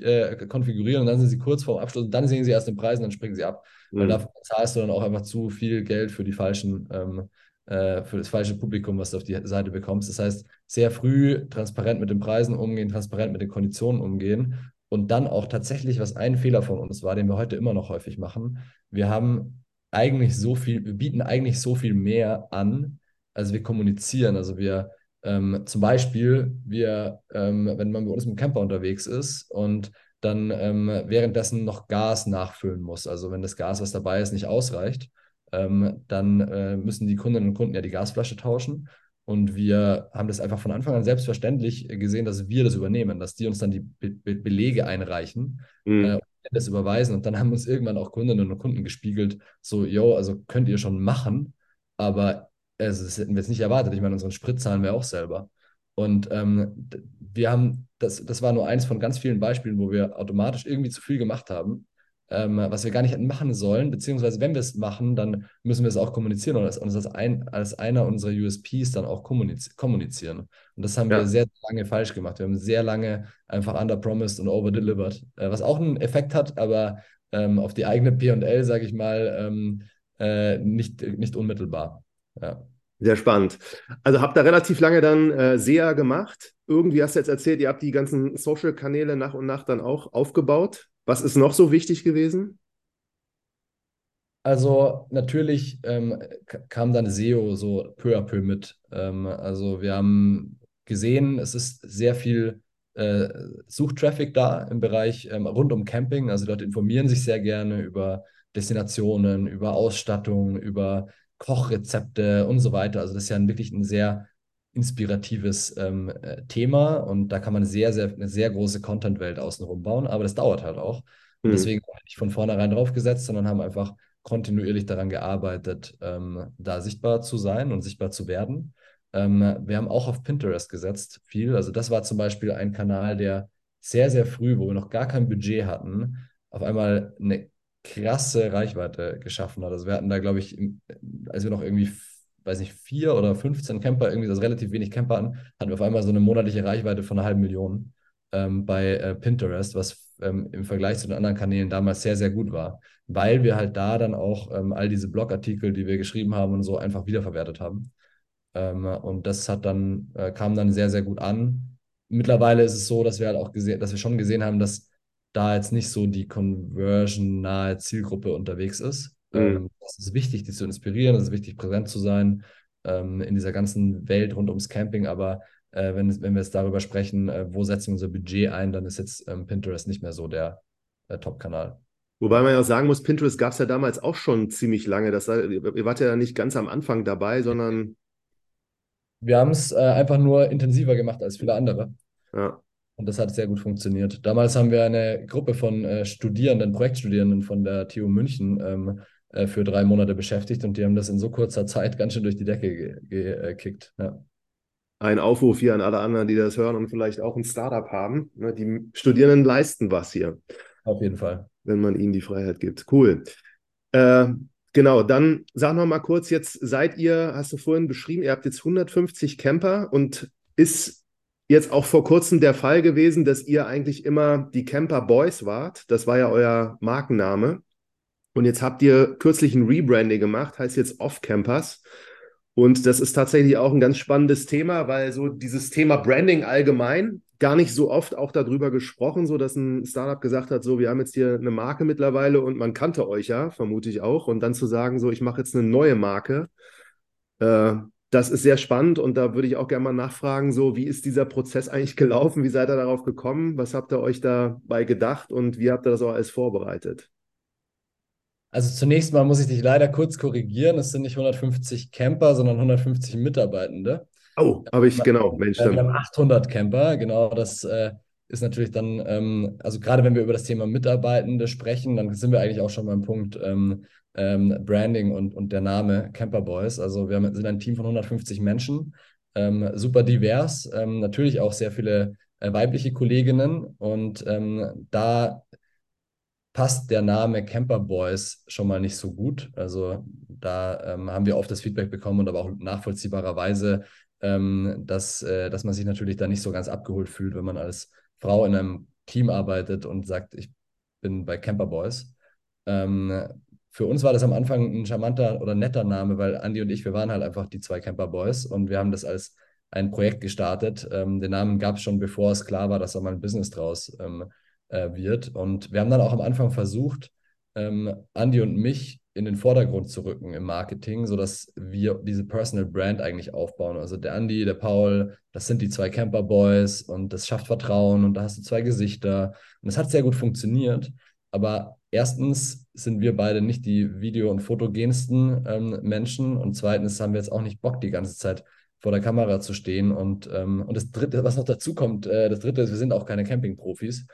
äh, konfigurieren und dann sind sie kurz vorm Abschluss und dann sehen sie erst den Preis und dann springen sie ab. Mhm. Weil dafür zahlst du dann auch einfach zu viel Geld für die falschen ähm, äh, für das falsche Publikum, was du auf die Seite bekommst. Das heißt, sehr früh transparent mit den Preisen umgehen, transparent mit den Konditionen umgehen und dann auch tatsächlich, was ein Fehler von uns war, den wir heute immer noch häufig machen, wir haben eigentlich so viel, wir bieten eigentlich so viel mehr an, als wir kommunizieren. Also wir ähm, zum Beispiel, wir, ähm, wenn man bei uns dem Camper unterwegs ist und dann ähm, währenddessen noch Gas nachfüllen muss, also wenn das Gas, was dabei ist, nicht ausreicht, ähm, dann äh, müssen die Kundinnen und Kunden ja die Gasflasche tauschen. Und wir haben das einfach von Anfang an selbstverständlich gesehen, dass wir das übernehmen, dass die uns dann die Be Be Belege einreichen mhm. äh, das überweisen. Und dann haben uns irgendwann auch Kundinnen und Kunden gespiegelt, so, yo, also könnt ihr schon machen, aber also, das hätten wir jetzt nicht erwartet. Ich meine, unseren Sprit zahlen wir auch selber. Und ähm, wir haben, das, das war nur eins von ganz vielen Beispielen, wo wir automatisch irgendwie zu viel gemacht haben ähm, was wir gar nicht hätten machen sollen, beziehungsweise wenn wir es machen, dann müssen wir es auch kommunizieren und als, als, ein, als einer unserer USPs dann auch kommuniz kommunizieren. Und das haben ja. wir sehr lange falsch gemacht. Wir haben sehr lange einfach underpromised und overdelivered, äh, was auch einen Effekt hat, aber ähm, auf die eigene P&L, sage ich mal, ähm, äh, nicht, nicht unmittelbar. Ja. Sehr spannend. Also habt ihr relativ lange dann äh, SEA gemacht. Irgendwie hast du jetzt erzählt, ihr habt die ganzen Social-Kanäle nach und nach dann auch aufgebaut. Was ist noch so wichtig gewesen? Also natürlich ähm, kam dann SEO so peu à peu mit. Ähm, also wir haben gesehen, es ist sehr viel äh, Suchtraffic da im Bereich ähm, rund um Camping. Also Leute informieren sich sehr gerne über Destinationen, über Ausstattung, über Kochrezepte und so weiter. Also das ist ja wirklich ein sehr inspiratives ähm, äh, Thema und da kann man sehr, sehr, eine sehr große Content-Welt außenrum bauen, aber das dauert halt auch. Und mhm. deswegen habe ich nicht von vornherein draufgesetzt, sondern haben einfach kontinuierlich daran gearbeitet, ähm, da sichtbar zu sein und sichtbar zu werden. Ähm, wir haben auch auf Pinterest gesetzt, viel. Also das war zum Beispiel ein Kanal, der sehr, sehr früh, wo wir noch gar kein Budget hatten, auf einmal eine krasse Reichweite geschaffen hat. Also wir hatten da, glaube ich, als wir noch irgendwie weiß nicht, vier oder 15 Camper, irgendwie das relativ wenig Camper an, hatten wir auf einmal so eine monatliche Reichweite von einer halben Million ähm, bei äh, Pinterest, was ähm, im Vergleich zu den anderen Kanälen damals sehr, sehr gut war, weil wir halt da dann auch ähm, all diese Blogartikel, die wir geschrieben haben und so einfach wiederverwertet haben. Ähm, und das hat dann, äh, kam dann sehr, sehr gut an. Mittlerweile ist es so, dass wir halt auch gesehen, dass wir schon gesehen haben, dass da jetzt nicht so die conversion-nahe Zielgruppe unterwegs ist. Mhm. Ähm, es ist wichtig, die zu inspirieren, es ist wichtig, präsent zu sein ähm, in dieser ganzen Welt rund ums Camping, aber äh, wenn, wenn wir jetzt darüber sprechen, äh, wo setzen wir unser Budget ein, dann ist jetzt ähm, Pinterest nicht mehr so der, der Top-Kanal. Wobei man ja auch sagen muss, Pinterest gab es ja damals auch schon ziemlich lange. Das, ihr wart ja nicht ganz am Anfang dabei, sondern. Wir haben es äh, einfach nur intensiver gemacht als viele andere. Ja. Und das hat sehr gut funktioniert. Damals haben wir eine Gruppe von äh, Studierenden, Projektstudierenden von der TU München ähm, äh, für drei Monate beschäftigt und die haben das in so kurzer Zeit ganz schön durch die Decke gekickt. Ja. Ein Aufruf hier an alle anderen, die das hören und vielleicht auch ein Startup haben. Ne, die Studierenden leisten was hier. Auf jeden Fall. Wenn man ihnen die Freiheit gibt. Cool. Äh, Genau, dann sag noch mal kurz, jetzt seid ihr, hast du vorhin beschrieben, ihr habt jetzt 150 Camper und ist jetzt auch vor kurzem der Fall gewesen, dass ihr eigentlich immer die Camper Boys wart. Das war ja euer Markenname. Und jetzt habt ihr kürzlich ein Rebranding gemacht, heißt jetzt Off Campers. Und das ist tatsächlich auch ein ganz spannendes Thema, weil so dieses Thema Branding allgemein gar nicht so oft auch darüber gesprochen, so dass ein Startup gesagt hat, so wir haben jetzt hier eine Marke mittlerweile und man kannte euch ja, vermute ich auch. Und dann zu sagen, so ich mache jetzt eine neue Marke, äh, das ist sehr spannend und da würde ich auch gerne mal nachfragen, so wie ist dieser Prozess eigentlich gelaufen? Wie seid ihr darauf gekommen? Was habt ihr euch dabei gedacht und wie habt ihr das auch alles vorbereitet? Also zunächst mal muss ich dich leider kurz korrigieren. Es sind nicht 150 Camper, sondern 150 Mitarbeitende. Oh, habe ich, genau, Mensch. wir haben 800 Camper, genau, das äh, ist natürlich dann, ähm, also gerade wenn wir über das Thema Mitarbeitende sprechen, dann sind wir eigentlich auch schon beim Punkt ähm, ähm, Branding und, und der Name Camper Boys. Also wir haben, sind ein Team von 150 Menschen, ähm, super divers, ähm, natürlich auch sehr viele äh, weibliche Kolleginnen und ähm, da passt der Name Camper Boys schon mal nicht so gut. Also da ähm, haben wir oft das Feedback bekommen und aber auch nachvollziehbarerweise, ähm, dass, äh, dass man sich natürlich da nicht so ganz abgeholt fühlt, wenn man als Frau in einem Team arbeitet und sagt, ich bin bei Camper Boys. Ähm, für uns war das am Anfang ein charmanter oder netter Name, weil Andy und ich, wir waren halt einfach die zwei Camper Boys und wir haben das als ein Projekt gestartet. Ähm, den Namen gab es schon, bevor es klar war, dass da mal ein Business draus ähm, äh, wird. Und wir haben dann auch am Anfang versucht, ähm, Andy und mich in den Vordergrund zu rücken im Marketing, sodass wir diese Personal Brand eigentlich aufbauen. Also der Andy, der Paul, das sind die zwei Camper Boys und das schafft Vertrauen und da hast du zwei Gesichter. Und es hat sehr gut funktioniert. Aber erstens sind wir beide nicht die video- und fotogensten ähm, Menschen und zweitens haben wir jetzt auch nicht Bock, die ganze Zeit vor der Kamera zu stehen. Und, ähm, und das Dritte, was noch dazu kommt, äh, das Dritte ist, wir sind auch keine Campingprofis.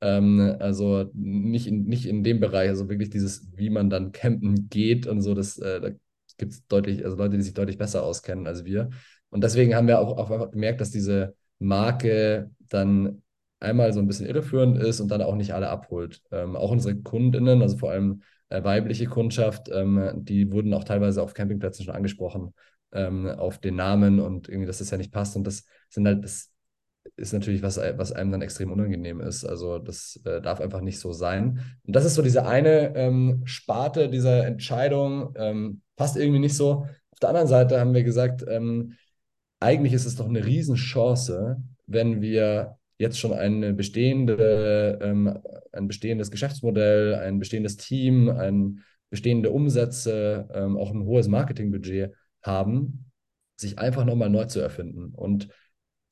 Ähm, also nicht in, nicht in dem Bereich, also wirklich dieses, wie man dann campen geht und so, das, äh, da gibt es deutlich, also Leute, die sich deutlich besser auskennen als wir. Und deswegen haben wir auch, auch einfach gemerkt, dass diese Marke dann einmal so ein bisschen irreführend ist und dann auch nicht alle abholt. Ähm, auch unsere Kundinnen, also vor allem äh, weibliche Kundschaft, ähm, die wurden auch teilweise auf Campingplätzen schon angesprochen ähm, auf den Namen und irgendwie, dass das ja nicht passt. Und das sind halt, das ist natürlich was, was einem dann extrem unangenehm ist. Also das äh, darf einfach nicht so sein. Und das ist so diese eine ähm, Sparte dieser Entscheidung, ähm, passt irgendwie nicht so. Auf der anderen Seite haben wir gesagt, ähm, eigentlich ist es doch eine Riesenchance, wenn wir jetzt schon eine bestehende, ähm, ein bestehendes Geschäftsmodell, ein bestehendes Team, ein bestehende Umsätze, ähm, auch ein hohes Marketingbudget haben, sich einfach nochmal neu zu erfinden und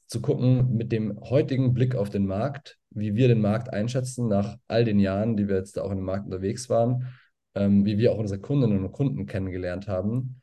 zu gucken mit dem heutigen Blick auf den Markt, wie wir den Markt einschätzen nach all den Jahren, die wir jetzt da auch in dem Markt unterwegs waren, ähm, wie wir auch unsere Kundinnen und Kunden kennengelernt haben,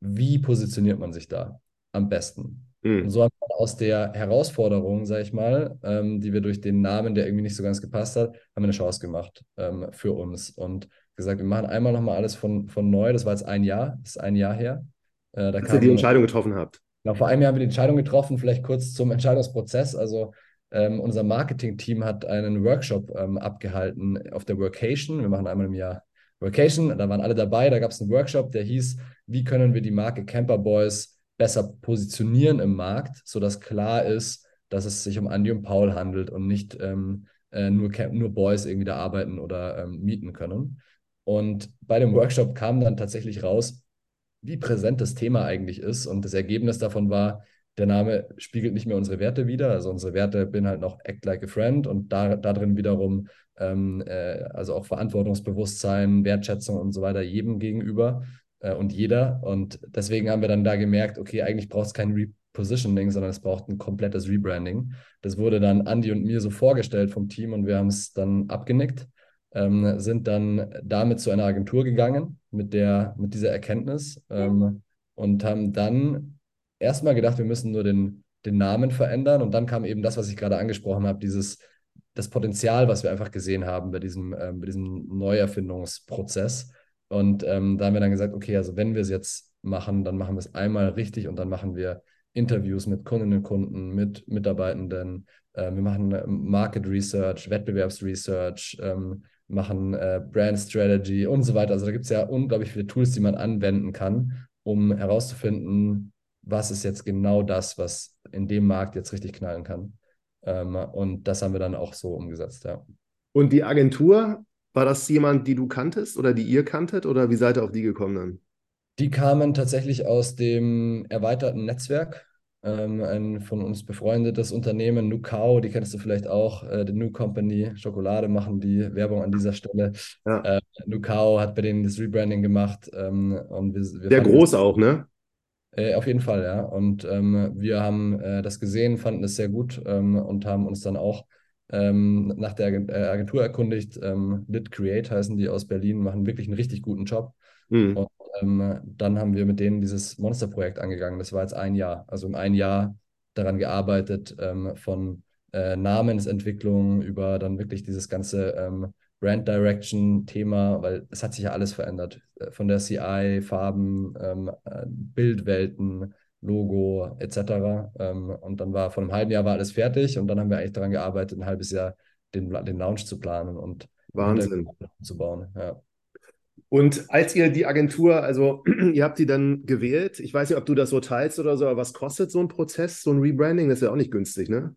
wie positioniert man sich da am besten? Mhm. Und so haben wir aus der Herausforderung, sage ich mal, ähm, die wir durch den Namen, der irgendwie nicht so ganz gepasst hat, haben wir eine Chance gemacht ähm, für uns und gesagt, wir machen einmal nochmal alles von, von neu. Das war jetzt ein Jahr, das ist ein Jahr her. Äh, da Als ihr die Entscheidung getroffen habt. Genau, vor einem Jahr haben wir die Entscheidung getroffen, vielleicht kurz zum Entscheidungsprozess. Also ähm, unser Marketing-Team hat einen Workshop ähm, abgehalten auf der Workation. Wir machen einmal im Jahr Workation, da waren alle dabei. Da gab es einen Workshop, der hieß, wie können wir die Marke Camper Boys besser positionieren im Markt, sodass klar ist, dass es sich um Andy und Paul handelt und nicht ähm, äh, nur, nur Boys irgendwie da arbeiten oder ähm, mieten können. Und bei dem Workshop kam dann tatsächlich raus, wie präsent das Thema eigentlich ist. Und das Ergebnis davon war, der Name spiegelt nicht mehr unsere Werte wider. Also unsere Werte bin halt noch Act Like a Friend und da, drin wiederum ähm, äh, also auch Verantwortungsbewusstsein, Wertschätzung und so weiter jedem gegenüber äh, und jeder. Und deswegen haben wir dann da gemerkt, okay, eigentlich braucht es kein Repositioning, sondern es braucht ein komplettes Rebranding. Das wurde dann Andy und mir so vorgestellt vom Team und wir haben es dann abgenickt ähm, sind dann damit zu einer Agentur gegangen mit, der, mit dieser Erkenntnis ähm, und haben dann erstmal gedacht, wir müssen nur den, den Namen verändern und dann kam eben das, was ich gerade angesprochen habe, dieses das Potenzial, was wir einfach gesehen haben bei diesem, äh, bei diesem Neuerfindungsprozess. Und ähm, da haben wir dann gesagt, okay, also wenn wir es jetzt machen, dann machen wir es einmal richtig und dann machen wir Interviews mit Kundinnen und Kunden, mit Mitarbeitenden. Äh, wir machen Market Research, Wettbewerbsresearch, ähm, machen äh, Brand Strategy und so weiter. Also da gibt es ja unglaublich viele Tools, die man anwenden kann, um herauszufinden, was ist jetzt genau das, was in dem Markt jetzt richtig knallen kann. Ähm, und das haben wir dann auch so umgesetzt, ja. Und die Agentur, war das jemand, die du kanntest oder die ihr kanntet oder wie seid ihr auf die gekommen dann? Die kamen tatsächlich aus dem erweiterten Netzwerk. Ähm, ein von uns befreundetes Unternehmen, Nukao, die kennst du vielleicht auch, äh, die New Company, Schokolade machen die Werbung an dieser Stelle. Ja. Äh, Nukao hat bei denen das Rebranding gemacht. Ähm, und wir, wir Sehr groß das, auch, ne? Äh, auf jeden Fall, ja. Und ähm, wir haben äh, das gesehen, fanden es sehr gut ähm, und haben uns dann auch ähm, nach der äh, Agentur erkundigt. Ähm, Lit Create heißen die aus Berlin, machen wirklich einen richtig guten Job. Mhm. Und ähm, dann haben wir mit denen dieses Monsterprojekt angegangen. Das war jetzt ein Jahr. Also im ein Jahr daran gearbeitet, ähm, von äh, Namensentwicklung über dann wirklich dieses ganze ähm, Brand Direction Thema, weil es hat sich ja alles verändert. Äh, von der CI, Farben, ähm, äh, Bildwelten, Logo etc. Ähm, und dann war vor einem halben Jahr war alles fertig und dann haben wir eigentlich daran gearbeitet, ein halbes Jahr den, den Launch zu planen und Wahnsinn zu bauen. Ja. Und als ihr die Agentur, also <clears throat> ihr habt die dann gewählt, ich weiß nicht, ob du das so teilst oder so, aber was kostet so ein Prozess, so ein Rebranding? Das ist ja auch nicht günstig, ne?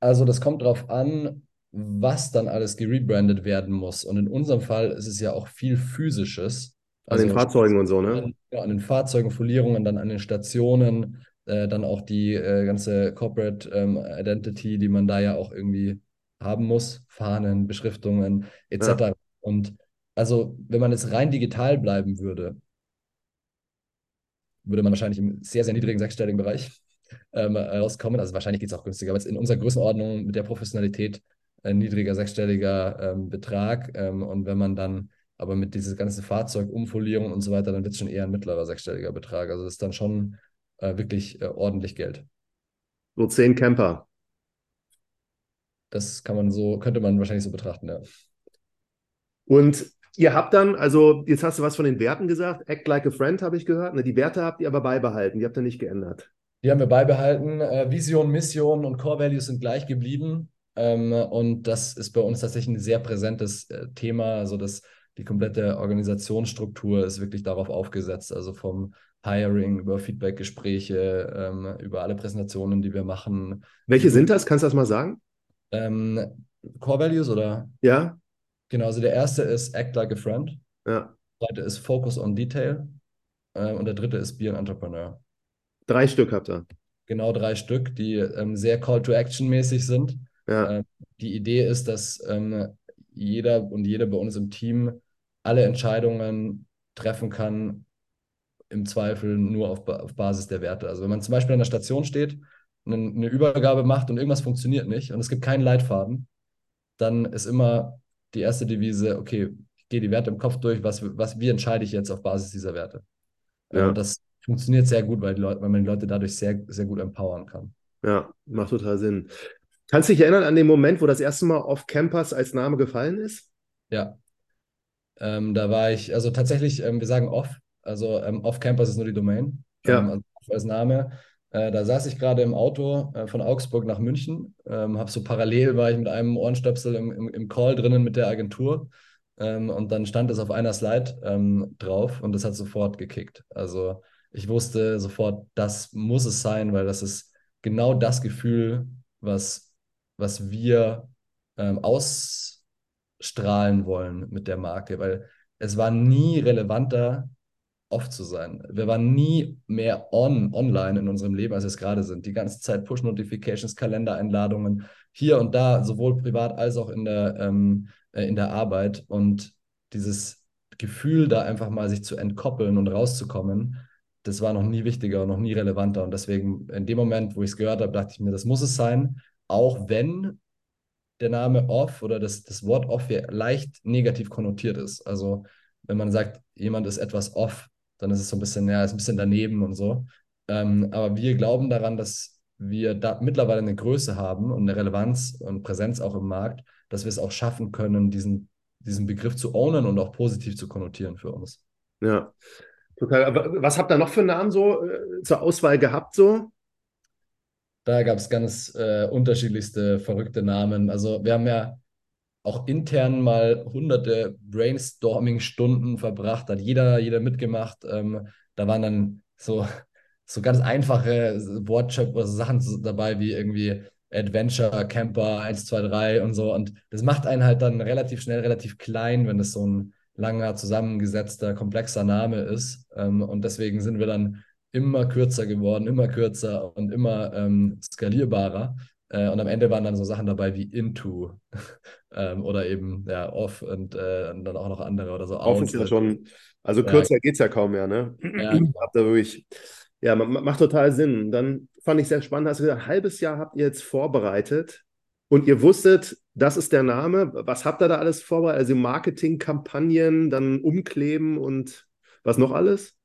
Also das kommt darauf an, was dann alles gerebrandet werden muss. Und in unserem Fall ist es ja auch viel physisches. An also den Fahrzeugen und so, ne? Ja, an den Fahrzeugen, Folierungen, dann an den Stationen, äh, dann auch die äh, ganze Corporate ähm, Identity, die man da ja auch irgendwie haben muss, Fahnen, Beschriftungen etc. Ja. Und also, wenn man jetzt rein digital bleiben würde, würde man wahrscheinlich im sehr, sehr niedrigen sechsstelligen Bereich ähm, rauskommen. Also wahrscheinlich geht es auch günstiger, aber jetzt in unserer Größenordnung mit der Professionalität ein niedriger sechsstelliger ähm, Betrag. Ähm, und wenn man dann aber mit dieser ganzen Fahrzeugumfolierung und so weiter, dann wird es schon eher ein mittlerer sechsstelliger Betrag. Also das ist dann schon äh, wirklich äh, ordentlich Geld. So zehn Camper. Das kann man so, könnte man wahrscheinlich so betrachten, ja. Und ihr habt dann, also jetzt hast du was von den Werten gesagt, Act like a friend habe ich gehört. Ne, die Werte habt ihr aber beibehalten, die habt ihr nicht geändert. Die haben wir beibehalten. Äh, Vision, Mission und Core Values sind gleich geblieben. Ähm, und das ist bei uns tatsächlich ein sehr präsentes äh, Thema. Also das die komplette Organisationsstruktur ist wirklich darauf aufgesetzt, also vom Hiring über Feedbackgespräche, ähm, über alle Präsentationen, die wir machen. Welche sind das? Kannst du das mal sagen? Ähm, Core Values oder? Ja. Genau, also der erste ist Act like a Friend. Ja. Der zweite ist Focus on Detail. Äh, und der dritte ist Be an Entrepreneur. Drei Stück habt ihr. Genau, drei Stück, die ähm, sehr Call-to-Action-mäßig sind. Ja. Ähm, die Idee ist, dass ähm, jeder und jede bei uns im Team alle Entscheidungen treffen kann, im Zweifel nur auf, auf Basis der Werte. Also wenn man zum Beispiel an der Station steht, eine, eine Übergabe macht und irgendwas funktioniert nicht und es gibt keinen Leitfaden, dann ist immer die erste Devise, okay, ich gehe die Werte im Kopf durch, was, was, wie entscheide ich jetzt auf Basis dieser Werte? Ja. Und das funktioniert sehr gut, weil, Leute, weil man die Leute dadurch sehr, sehr gut empowern kann. Ja, macht total Sinn. Kannst du dich erinnern an den Moment, wo das erste Mal Off Campus als Name gefallen ist? Ja. Ähm, da war ich, also tatsächlich, ähm, wir sagen Off, also ähm, Off Campus ist nur die Domain. Ja. Ähm, also als Name. Äh, da saß ich gerade im Auto äh, von Augsburg nach München, ähm, habe so parallel war ich mit einem Ohrenstöpsel im, im, im Call drinnen mit der Agentur ähm, und dann stand es auf einer Slide ähm, drauf und das hat sofort gekickt. Also ich wusste sofort, das muss es sein, weil das ist genau das Gefühl, was was wir ähm, ausstrahlen wollen mit der Marke, weil es war nie relevanter, off zu sein. Wir waren nie mehr on, online in unserem Leben, als wir es gerade sind. Die ganze Zeit Push-Notifications, Kalendereinladungen, hier und da, sowohl privat als auch in der, ähm, äh, in der Arbeit. Und dieses Gefühl, da einfach mal sich zu entkoppeln und rauszukommen, das war noch nie wichtiger und noch nie relevanter. Und deswegen, in dem Moment, wo ich es gehört habe, dachte ich mir, das muss es sein auch wenn der Name Off oder das, das Wort Off hier leicht negativ konnotiert ist. Also wenn man sagt, jemand ist etwas off, dann ist es so ein bisschen, ja, ist ein bisschen daneben und so. Ähm, aber wir glauben daran, dass wir da mittlerweile eine Größe haben und eine Relevanz und Präsenz auch im Markt, dass wir es auch schaffen können, diesen, diesen Begriff zu ownen und auch positiv zu konnotieren für uns. Ja, total. Was habt ihr noch für Namen so äh, zur Auswahl gehabt so? Da gab es ganz äh, unterschiedlichste verrückte Namen. Also wir haben ja auch intern mal hunderte Brainstorming-Stunden verbracht, hat jeder, jeder mitgemacht. Ähm, da waren dann so, <laughs> so ganz einfache Wortschöpfe, also Sachen dabei wie irgendwie Adventure, Camper 1, 2, 3 und so. Und das macht einen halt dann relativ schnell, relativ klein, wenn das so ein langer, zusammengesetzter, komplexer Name ist. Ähm, und deswegen sind wir dann immer kürzer geworden, immer kürzer und immer ähm, skalierbarer. Äh, und am Ende waren dann so Sachen dabei wie Into <laughs> ähm, oder eben ja, Off und, äh, und, dann auch noch andere oder so. Off ist ja schon, also kürzer ja. geht es ja kaum mehr, ne? Ja. <clears throat> Habt ihr wirklich, ja, macht total Sinn. Dann fand ich sehr spannend, hast du gesagt, ein halbes Jahr habt ihr jetzt vorbereitet und ihr wusstet, das ist der Name. Was habt ihr da alles vorbereitet? Also Marketingkampagnen, dann umkleben und was noch alles?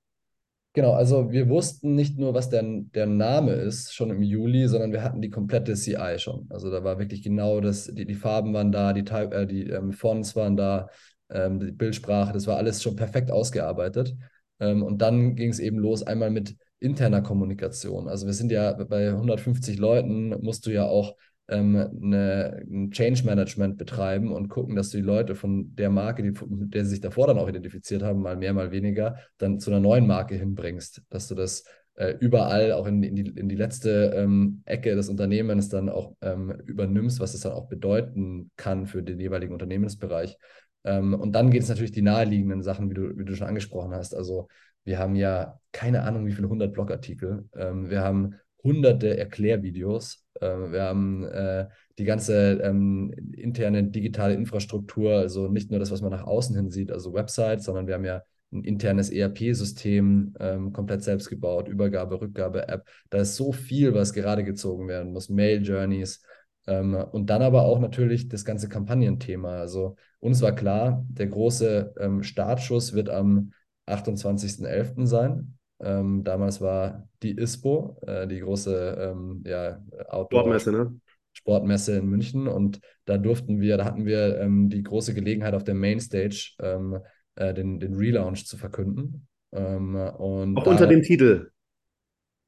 Genau, also wir wussten nicht nur, was der, der Name ist, schon im Juli, sondern wir hatten die komplette CI schon. Also da war wirklich genau das, die, die Farben waren da, die, äh, die ähm, Fonts waren da, ähm, die Bildsprache, das war alles schon perfekt ausgearbeitet. Ähm, und dann ging es eben los, einmal mit interner Kommunikation. Also wir sind ja bei 150 Leuten, musst du ja auch eine, ein Change Management betreiben und gucken, dass du die Leute von der Marke, die, mit der sie sich davor dann auch identifiziert haben, mal mehr, mal weniger, dann zu einer neuen Marke hinbringst. Dass du das äh, überall auch in, in, die, in die letzte ähm, Ecke des Unternehmens dann auch ähm, übernimmst, was es dann auch bedeuten kann für den jeweiligen Unternehmensbereich. Ähm, und dann geht es natürlich die naheliegenden Sachen, wie du, wie du schon angesprochen hast. Also wir haben ja keine Ahnung, wie viele hundert Blogartikel. Ähm, wir haben hunderte Erklärvideos. Ähm, wir haben äh, die ganze ähm, interne digitale Infrastruktur, also nicht nur das, was man nach außen hin sieht, also Websites, sondern wir haben ja ein internes ERP-System ähm, komplett selbst gebaut, Übergabe, Rückgabe-App. Da ist so viel, was gerade gezogen werden muss, Mail-Journeys. Ähm, und dann aber auch natürlich das ganze Kampagnenthema. Also uns war klar, der große ähm, Startschuss wird am 28.11. sein. Ähm, damals war die ISPO, äh, die große ähm, ja, Outdoor Sportmesse, ne? Sportmesse in München. Und da durften wir, da hatten wir ähm, die große Gelegenheit auf der Mainstage ähm, äh, den, den Relaunch zu verkünden. Ähm, und Auch unter dem Titel.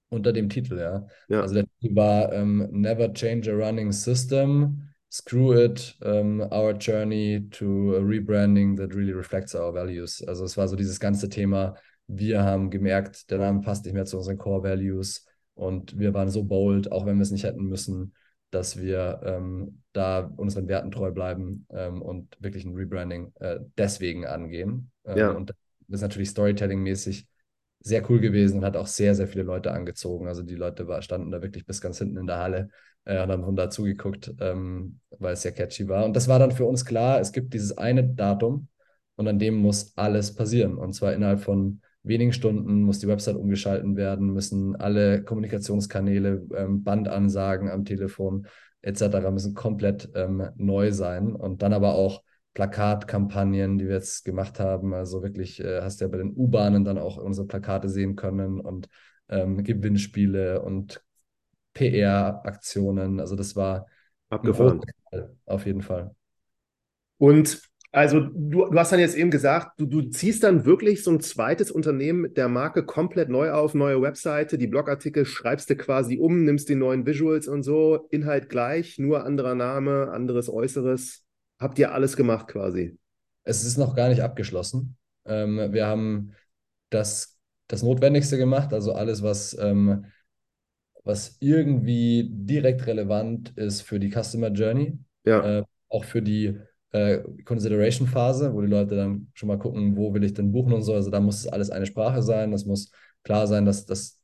Unter dem Titel, ja. ja. Also der Titel war ähm, Never Change a Running System. Screw It, um, Our Journey to a Rebranding that really reflects our values. Also es war so dieses ganze Thema, wir haben gemerkt, der Name passt nicht mehr zu unseren Core Values und wir waren so bold, auch wenn wir es nicht hätten müssen, dass wir ähm, da unseren Werten treu bleiben ähm, und wirklich ein Rebranding äh, deswegen angehen. Ähm, ja. Und das ist natürlich Storytelling-mäßig sehr cool gewesen und hat auch sehr, sehr viele Leute angezogen. Also die Leute war, standen da wirklich bis ganz hinten in der Halle äh, und haben von da zugeguckt, ähm, weil es sehr catchy war. Und das war dann für uns klar, es gibt dieses eine Datum und an dem muss alles passieren. Und zwar innerhalb von wenigen Stunden muss die Website umgeschalten werden, müssen alle Kommunikationskanäle, ähm, Bandansagen am Telefon etc. müssen komplett ähm, neu sein und dann aber auch Plakatkampagnen, die wir jetzt gemacht haben. Also wirklich, äh, hast du ja bei den U-Bahnen dann auch unsere Plakate sehen können und ähm, Gewinnspiele und PR-Aktionen. Also das war abgefahren. Auf jeden Fall. Und also du, du hast dann jetzt eben gesagt, du, du ziehst dann wirklich so ein zweites Unternehmen mit der Marke komplett neu auf, neue Webseite, die Blogartikel schreibst du quasi um, nimmst die neuen Visuals und so, Inhalt gleich, nur anderer Name, anderes Äußeres. Habt ihr alles gemacht quasi? Es ist noch gar nicht abgeschlossen. Ähm, wir haben das, das Notwendigste gemacht, also alles, was, ähm, was irgendwie direkt relevant ist für die Customer Journey. Ja. Äh, auch für die äh, Consideration-Phase, wo die Leute dann schon mal gucken, wo will ich denn buchen und so. Also da muss es alles eine Sprache sein. Das muss klar sein, dass, dass,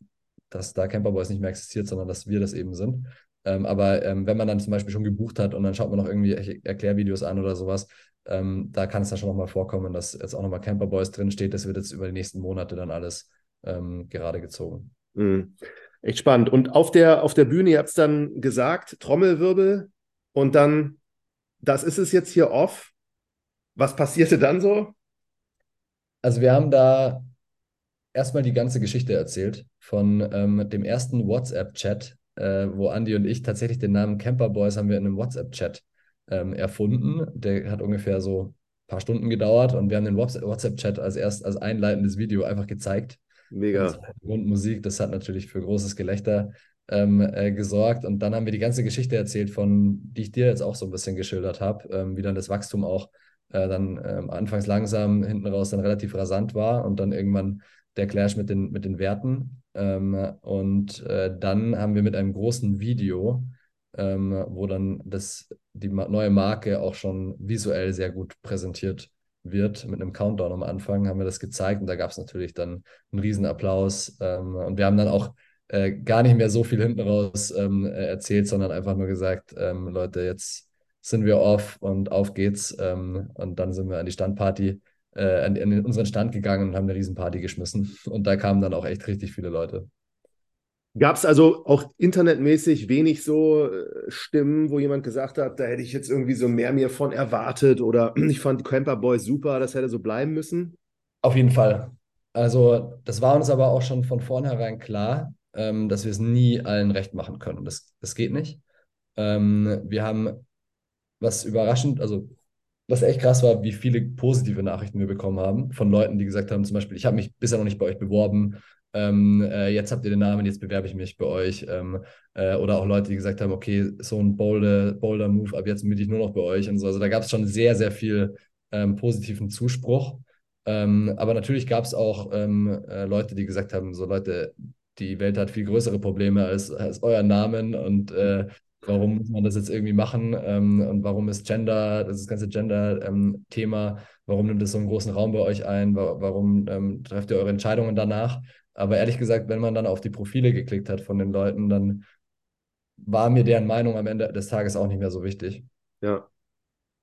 dass da Camperboys nicht mehr existiert, sondern dass wir das eben sind. Ähm, aber ähm, wenn man dann zum Beispiel schon gebucht hat und dann schaut man noch irgendwie Erklärvideos an oder sowas, ähm, da kann es dann schon nochmal vorkommen, dass jetzt auch nochmal Camperboys drinsteht. Das wird jetzt über die nächsten Monate dann alles ähm, gerade gezogen. Mhm. Echt spannend. Und auf der, auf der Bühne, ihr habt es dann gesagt, Trommelwirbel und dann das ist es jetzt hier off. Was passierte dann so? Also wir haben da erstmal die ganze Geschichte erzählt von ähm, dem ersten WhatsApp-Chat, äh, wo Andy und ich tatsächlich den Namen Camper Boys haben wir in einem WhatsApp-Chat ähm, erfunden. Der hat ungefähr so ein paar Stunden gedauert und wir haben den WhatsApp-Chat als erst als einleitendes Video einfach gezeigt. Mega. Und Musik, das hat natürlich für großes Gelächter ähm, äh, gesorgt. Und dann haben wir die ganze Geschichte erzählt, von die ich dir jetzt auch so ein bisschen geschildert habe, ähm, wie dann das Wachstum auch äh, dann ähm, anfangs langsam, hinten raus dann relativ rasant war und dann irgendwann der Clash mit den, mit den Werten. Ähm, und äh, dann haben wir mit einem großen Video, ähm, wo dann das, die neue Marke auch schon visuell sehr gut präsentiert wird, mit einem Countdown am Anfang, haben wir das gezeigt und da gab es natürlich dann einen Riesenapplaus. Ähm, und wir haben dann auch äh, gar nicht mehr so viel hinten raus ähm, erzählt, sondern einfach nur gesagt, ähm, Leute, jetzt sind wir off und auf geht's. Ähm, und dann sind wir an die Standparty, äh, an, an unseren Stand gegangen und haben eine Riesenparty geschmissen. Und da kamen dann auch echt richtig viele Leute. Gab es also auch internetmäßig wenig so äh, Stimmen, wo jemand gesagt hat, da hätte ich jetzt irgendwie so mehr mir von erwartet oder <clears throat> ich fand Camper Boy super, das hätte so bleiben müssen? Auf jeden Fall. Also das war uns aber auch schon von vornherein klar, ähm, dass wir es nie allen recht machen können. Das, das geht nicht. Ähm, wir haben was überraschend, also was echt krass war, wie viele positive Nachrichten wir bekommen haben von Leuten, die gesagt haben, zum Beispiel, ich habe mich bisher noch nicht bei euch beworben, ähm, äh, jetzt habt ihr den Namen, jetzt bewerbe ich mich bei euch. Ähm, äh, oder auch Leute, die gesagt haben, okay, so ein Boulder, Boulder Move, ab jetzt miete ich nur noch bei euch und so. Also da gab es schon sehr, sehr viel ähm, positiven Zuspruch. Ähm, aber natürlich gab es auch ähm, äh, Leute, die gesagt haben, so Leute, die Welt hat viel größere Probleme als, als euer Namen und äh, warum muss man das jetzt irgendwie machen ähm, und warum ist Gender, das ganze Gender-Thema, ähm, warum nimmt es so einen großen Raum bei euch ein, warum ähm, trefft ihr eure Entscheidungen danach? Aber ehrlich gesagt, wenn man dann auf die Profile geklickt hat von den Leuten, dann war mir deren Meinung am Ende des Tages auch nicht mehr so wichtig. Ja.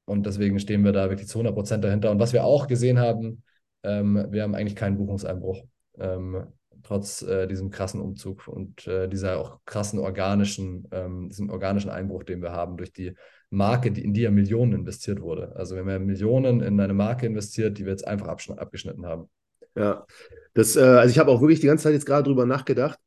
Und deswegen stehen wir da wirklich zu 100 Prozent dahinter. Und was wir auch gesehen haben, ähm, wir haben eigentlich keinen Buchungseinbruch, ähm, trotz äh, diesem krassen Umzug und äh, dieser auch krassen organischen, ähm, diesem organischen Einbruch, den wir haben durch die Marke, die, in die ja Millionen investiert wurde. Also wir haben ja Millionen in eine Marke investiert, die wir jetzt einfach abgeschnitten haben. Ja, das, äh, also ich habe auch wirklich die ganze Zeit jetzt gerade drüber nachgedacht.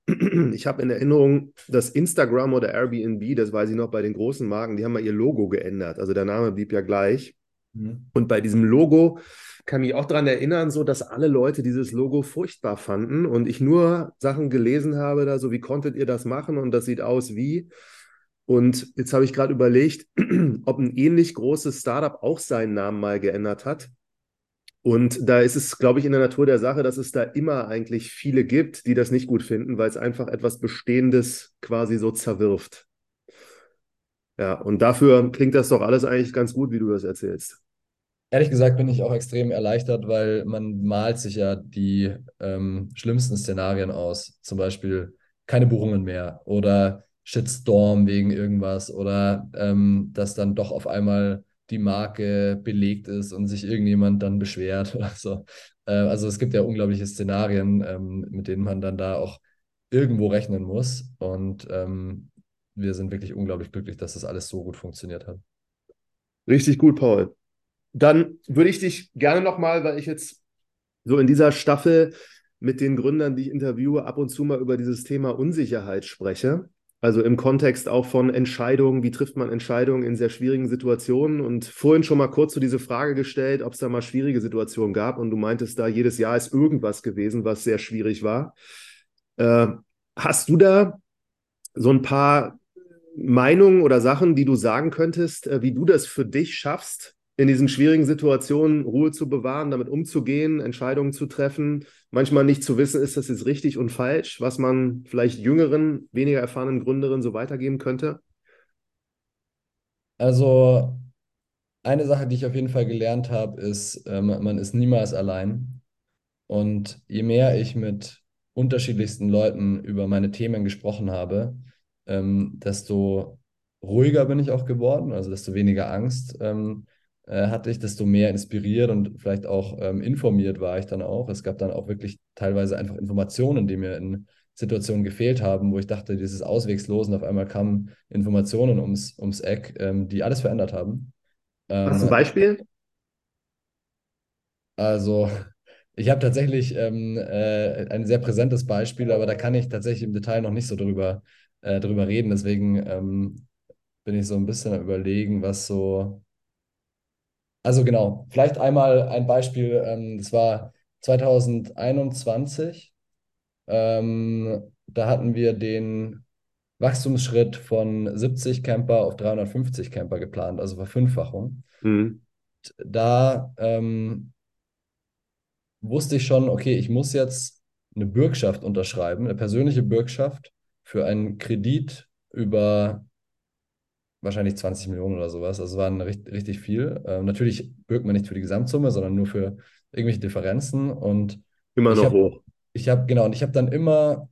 Ich habe in Erinnerung, dass Instagram oder Airbnb, das weiß ich noch bei den großen Marken, die haben mal ihr Logo geändert. Also der Name blieb ja gleich. Mhm. Und bei diesem Logo kann mich auch daran erinnern, so dass alle Leute dieses Logo furchtbar fanden und ich nur Sachen gelesen habe, da so, wie konntet ihr das machen und das sieht aus wie. Und jetzt habe ich gerade überlegt, <clears throat> ob ein ähnlich großes Startup auch seinen Namen mal geändert hat. Und da ist es, glaube ich, in der Natur der Sache, dass es da immer eigentlich viele gibt, die das nicht gut finden, weil es einfach etwas Bestehendes quasi so zerwirft. Ja, und dafür klingt das doch alles eigentlich ganz gut, wie du das erzählst. Ehrlich gesagt bin ich auch extrem erleichtert, weil man malt sich ja die ähm, schlimmsten Szenarien aus. Zum Beispiel keine Buchungen mehr oder Shitstorm wegen irgendwas oder ähm, dass dann doch auf einmal die Marke belegt ist und sich irgendjemand dann beschwert <laughs> oder so. Äh, also es gibt ja unglaubliche Szenarien, ähm, mit denen man dann da auch irgendwo rechnen muss. Und ähm, wir sind wirklich unglaublich glücklich, dass das alles so gut funktioniert hat. Richtig gut, Paul. Dann würde ich dich gerne nochmal, weil ich jetzt so in dieser Staffel mit den Gründern, die ich interviewe, ab und zu mal über dieses Thema Unsicherheit spreche. Also im Kontext auch von Entscheidungen, wie trifft man Entscheidungen in sehr schwierigen Situationen? Und vorhin schon mal kurz zu diese Frage gestellt, ob es da mal schwierige Situationen gab. Und du meintest da, jedes Jahr ist irgendwas gewesen, was sehr schwierig war. Äh, hast du da so ein paar Meinungen oder Sachen, die du sagen könntest, äh, wie du das für dich schaffst, in diesen schwierigen Situationen Ruhe zu bewahren, damit umzugehen, Entscheidungen zu treffen, manchmal nicht zu wissen, ist das jetzt richtig und falsch, was man vielleicht jüngeren, weniger erfahrenen Gründerinnen so weitergeben könnte? Also eine Sache, die ich auf jeden Fall gelernt habe, ist, äh, man ist niemals allein. Und je mehr ich mit unterschiedlichsten Leuten über meine Themen gesprochen habe, ähm, desto ruhiger bin ich auch geworden, also desto weniger Angst ähm, äh, hatte ich, desto mehr inspiriert und vielleicht auch ähm, informiert war ich dann auch. Es gab dann auch wirklich teilweise einfach Informationen, die mir in Situationen gefehlt haben, wo ich dachte, dieses auswegslos und auf einmal kamen Informationen ums, ums Eck, ähm, die alles verändert haben. Ähm, Hast du ein Beispiel? Also, ich habe tatsächlich ähm, äh, ein sehr präsentes Beispiel, aber da kann ich tatsächlich im Detail noch nicht so drüber, äh, drüber reden. Deswegen ähm, bin ich so ein bisschen am Überlegen, was so also genau, vielleicht einmal ein Beispiel. Ähm, das war 2021. Ähm, da hatten wir den Wachstumsschritt von 70 Camper auf 350 Camper geplant, also Verfünffachung. Mhm. Da ähm, wusste ich schon, okay, ich muss jetzt eine Bürgschaft unterschreiben, eine persönliche Bürgschaft für einen Kredit über wahrscheinlich 20 Millionen oder sowas. Also es waren richtig, richtig viel. Ähm, natürlich bürgt man nicht für die Gesamtsumme, sondern nur für irgendwelche Differenzen. Und Immer noch habe, hoch. ich habe, genau, und ich habe dann immer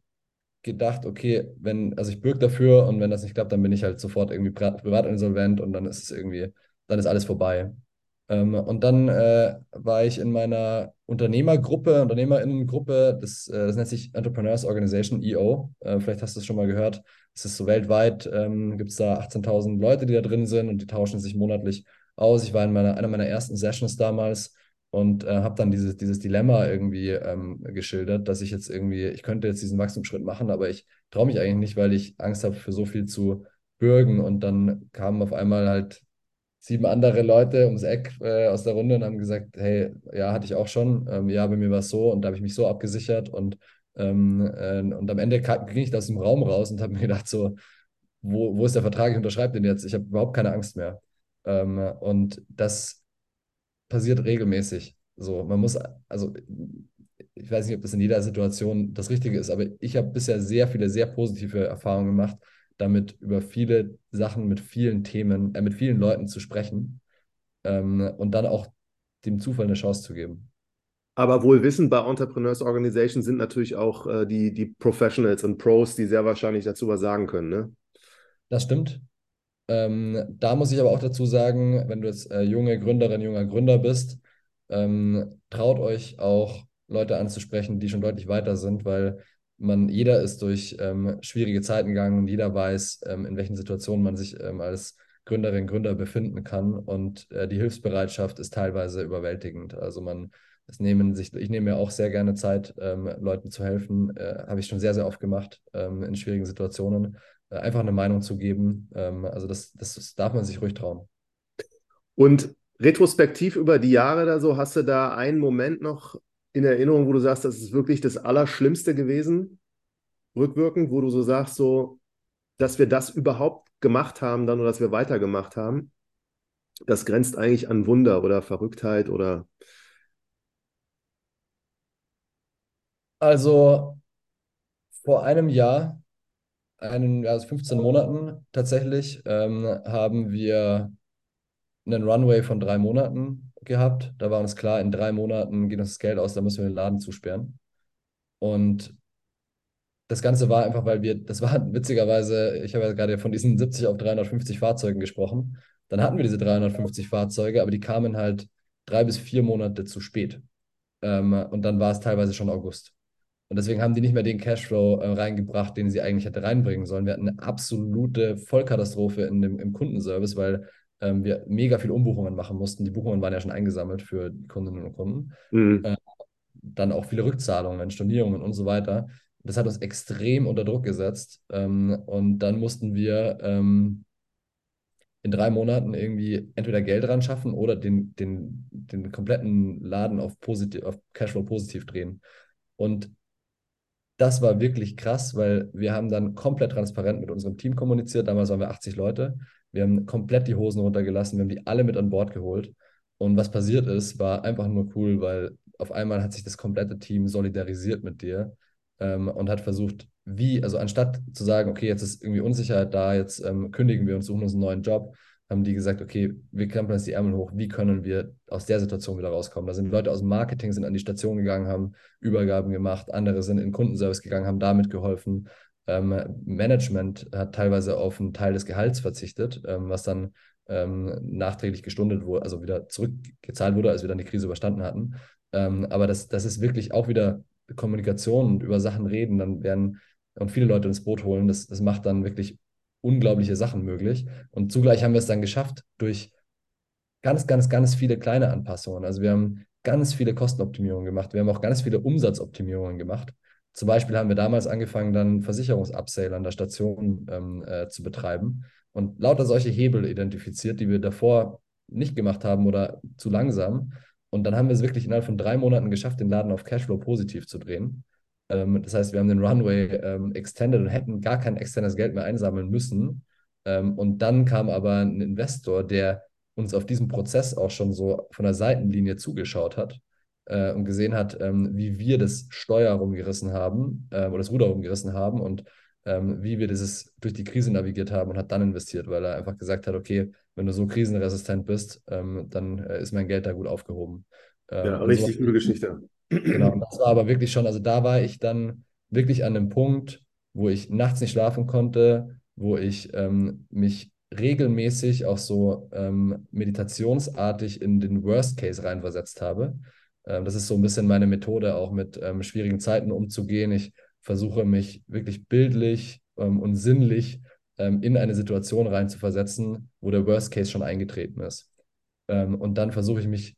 gedacht, okay, wenn, also ich bürge dafür und wenn das nicht klappt, dann bin ich halt sofort irgendwie pri- privat insolvent und dann ist es irgendwie, dann ist alles vorbei. Ähm, und dann äh, war ich in meiner Unternehmergruppe, Unternehmerinnengruppe, das, äh, das nennt sich Entrepreneurs Organization, EO. Äh, vielleicht hast du es schon mal gehört. Es ist so weltweit, ähm, gibt es da 18.000 Leute, die da drin sind und die tauschen sich monatlich aus. Ich war in meiner, einer meiner ersten Sessions damals und äh, habe dann dieses, dieses Dilemma irgendwie ähm, geschildert, dass ich jetzt irgendwie, ich könnte jetzt diesen Wachstumsschritt machen, aber ich traue mich eigentlich nicht, weil ich Angst habe, für so viel zu bürgen. Und dann kamen auf einmal halt sieben andere Leute ums Eck äh, aus der Runde und haben gesagt, hey, ja, hatte ich auch schon. Ähm, ja, bei mir war es so und da habe ich mich so abgesichert und, ähm, äh, und am Ende ging ich aus dem Raum raus und habe mir gedacht, so, wo, wo ist der Vertrag? Ich unterschreibe den jetzt. Ich habe überhaupt keine Angst mehr. Ähm, und das passiert regelmäßig. So, man muss, also ich weiß nicht, ob das in jeder Situation das Richtige ist, aber ich habe bisher sehr viele, sehr positive Erfahrungen gemacht, damit über viele Sachen mit vielen Themen, äh, mit vielen Leuten zu sprechen ähm, und dann auch dem Zufall eine Chance zu geben. Aber wohl wissend, bei Entrepreneurs Organization sind natürlich auch äh, die, die Professionals und Pros, die sehr wahrscheinlich dazu was sagen können, ne? Das stimmt. Ähm, da muss ich aber auch dazu sagen, wenn du jetzt äh, junge Gründerin, junger Gründer bist, ähm, traut euch auch Leute anzusprechen, die schon deutlich weiter sind, weil man, jeder ist durch ähm, schwierige Zeiten gegangen und jeder weiß, ähm, in welchen Situationen man sich ähm, als Gründerin, Gründer befinden kann und äh, die Hilfsbereitschaft ist teilweise überwältigend. Also man, es nehmen sich, ich nehme mir auch sehr gerne Zeit, ähm, Leuten zu helfen, äh, habe ich schon sehr, sehr oft gemacht ähm, in schwierigen Situationen äh, einfach eine Meinung zu geben. Ähm, also das, das, das darf man sich ruhig trauen. Und retrospektiv über die Jahre da so, hast du da einen Moment noch in Erinnerung, wo du sagst, das ist wirklich das Allerschlimmste gewesen, rückwirkend, wo du so sagst, so, dass wir das überhaupt gemacht haben dann oder dass wir weitergemacht haben, das grenzt eigentlich an Wunder oder Verrücktheit oder Also vor einem Jahr, einen, also 15 Monaten tatsächlich, ähm, haben wir einen Runway von drei Monaten gehabt. Da war uns klar, in drei Monaten geht uns das Geld aus, da müssen wir den Laden zusperren. Und das Ganze war einfach, weil wir, das war <laughs> witzigerweise, ich habe ja gerade von diesen 70 auf 350 Fahrzeugen gesprochen. Dann hatten wir diese 350 Fahrzeuge, aber die kamen halt drei bis vier Monate zu spät. Ähm, und dann war es teilweise schon August. Und deswegen haben die nicht mehr den Cashflow äh, reingebracht, den sie eigentlich hätte reinbringen sollen. Wir hatten eine absolute Vollkatastrophe in dem, im Kundenservice, weil ähm, wir mega viel Umbuchungen machen mussten. Die Buchungen waren ja schon eingesammelt für die Kundinnen und Kunden. mhm. Äh, dann auch viele Rückzahlungen, Stornierungen und so weiter. Das hat uns extrem unter Druck gesetzt. Ähm, und dann mussten wir ähm, in drei Monaten irgendwie entweder Geld ran schaffen oder den, den, den kompletten Laden auf, positiv, auf Cashflow positiv drehen. Und das war wirklich krass, weil wir haben dann komplett transparent mit unserem Team kommuniziert. Damals waren wir 80 Leute. Wir haben komplett die Hosen runtergelassen. Wir haben die alle mit an Bord geholt. Und was passiert ist, war einfach nur cool, weil auf einmal hat sich das komplette Team solidarisiert mit dir ähm, und hat versucht, wie, also anstatt zu sagen, okay, jetzt ist irgendwie Unsicherheit da, jetzt ähm, kündigen wir und suchen uns einen neuen Job, haben die gesagt, okay, wir krempeln jetzt die Ärmel hoch, wie können wir aus der Situation wieder rauskommen? Da sind Leute aus dem Marketing, sind an die Station gegangen, haben Übergaben gemacht, andere sind in den Kundenservice gegangen, haben damit geholfen. Ähm, Management hat teilweise auf einen Teil des Gehalts verzichtet, ähm, was dann ähm, nachträglich gestundet wurde, also wieder zurückgezahlt wurde, als wir dann die Krise überstanden hatten. Ähm, aber das, das ist wirklich auch wieder Kommunikation und über Sachen reden, dann werden und viele Leute ins Boot holen. Das, das macht dann wirklich unglaubliche Sachen möglich. Und zugleich haben wir es dann geschafft durch ganz, ganz, ganz viele kleine Anpassungen. Also wir haben ganz viele Kostenoptimierungen gemacht. Wir haben auch ganz viele Umsatzoptimierungen gemacht. Zum Beispiel haben wir damals angefangen, dann Versicherungsupsale an der Station ähm, äh, zu betreiben und lauter solche Hebel identifiziert, die wir davor nicht gemacht haben oder zu langsam. Und dann haben wir es wirklich innerhalb von drei Monaten geschafft, den Laden auf Cashflow positiv zu drehen. Ähm, das heißt, wir haben den Runway ähm, extended und hätten gar kein externes Geld mehr einsammeln müssen. Ähm, und dann kam aber ein Investor, der uns auf diesem Prozess auch schon so von der Seitenlinie zugeschaut hat äh, und gesehen hat, ähm, wie wir das Steuer rumgerissen haben äh, oder das Ruder rumgerissen haben und ähm, wie wir dieses durch die Krise navigiert haben und hat dann investiert, weil er einfach gesagt hat, okay, wenn du so krisenresistent bist, ähm, dann äh, ist mein Geld da gut aufgehoben. Ähm, ja, richtig so, gute Geschichte. Genau, das war aber wirklich schon, also da war ich dann wirklich an dem Punkt, wo ich nachts nicht schlafen konnte, wo ich ähm, mich regelmäßig auch so ähm, meditationsartig in den Worst Case reinversetzt habe. Ähm, das ist so ein bisschen meine Methode, auch mit ähm, schwierigen Zeiten umzugehen. Ich versuche mich wirklich bildlich ähm, und sinnlich ähm, in eine Situation reinzuversetzen, wo der Worst Case schon eingetreten ist. Ähm, und dann versuche ich mich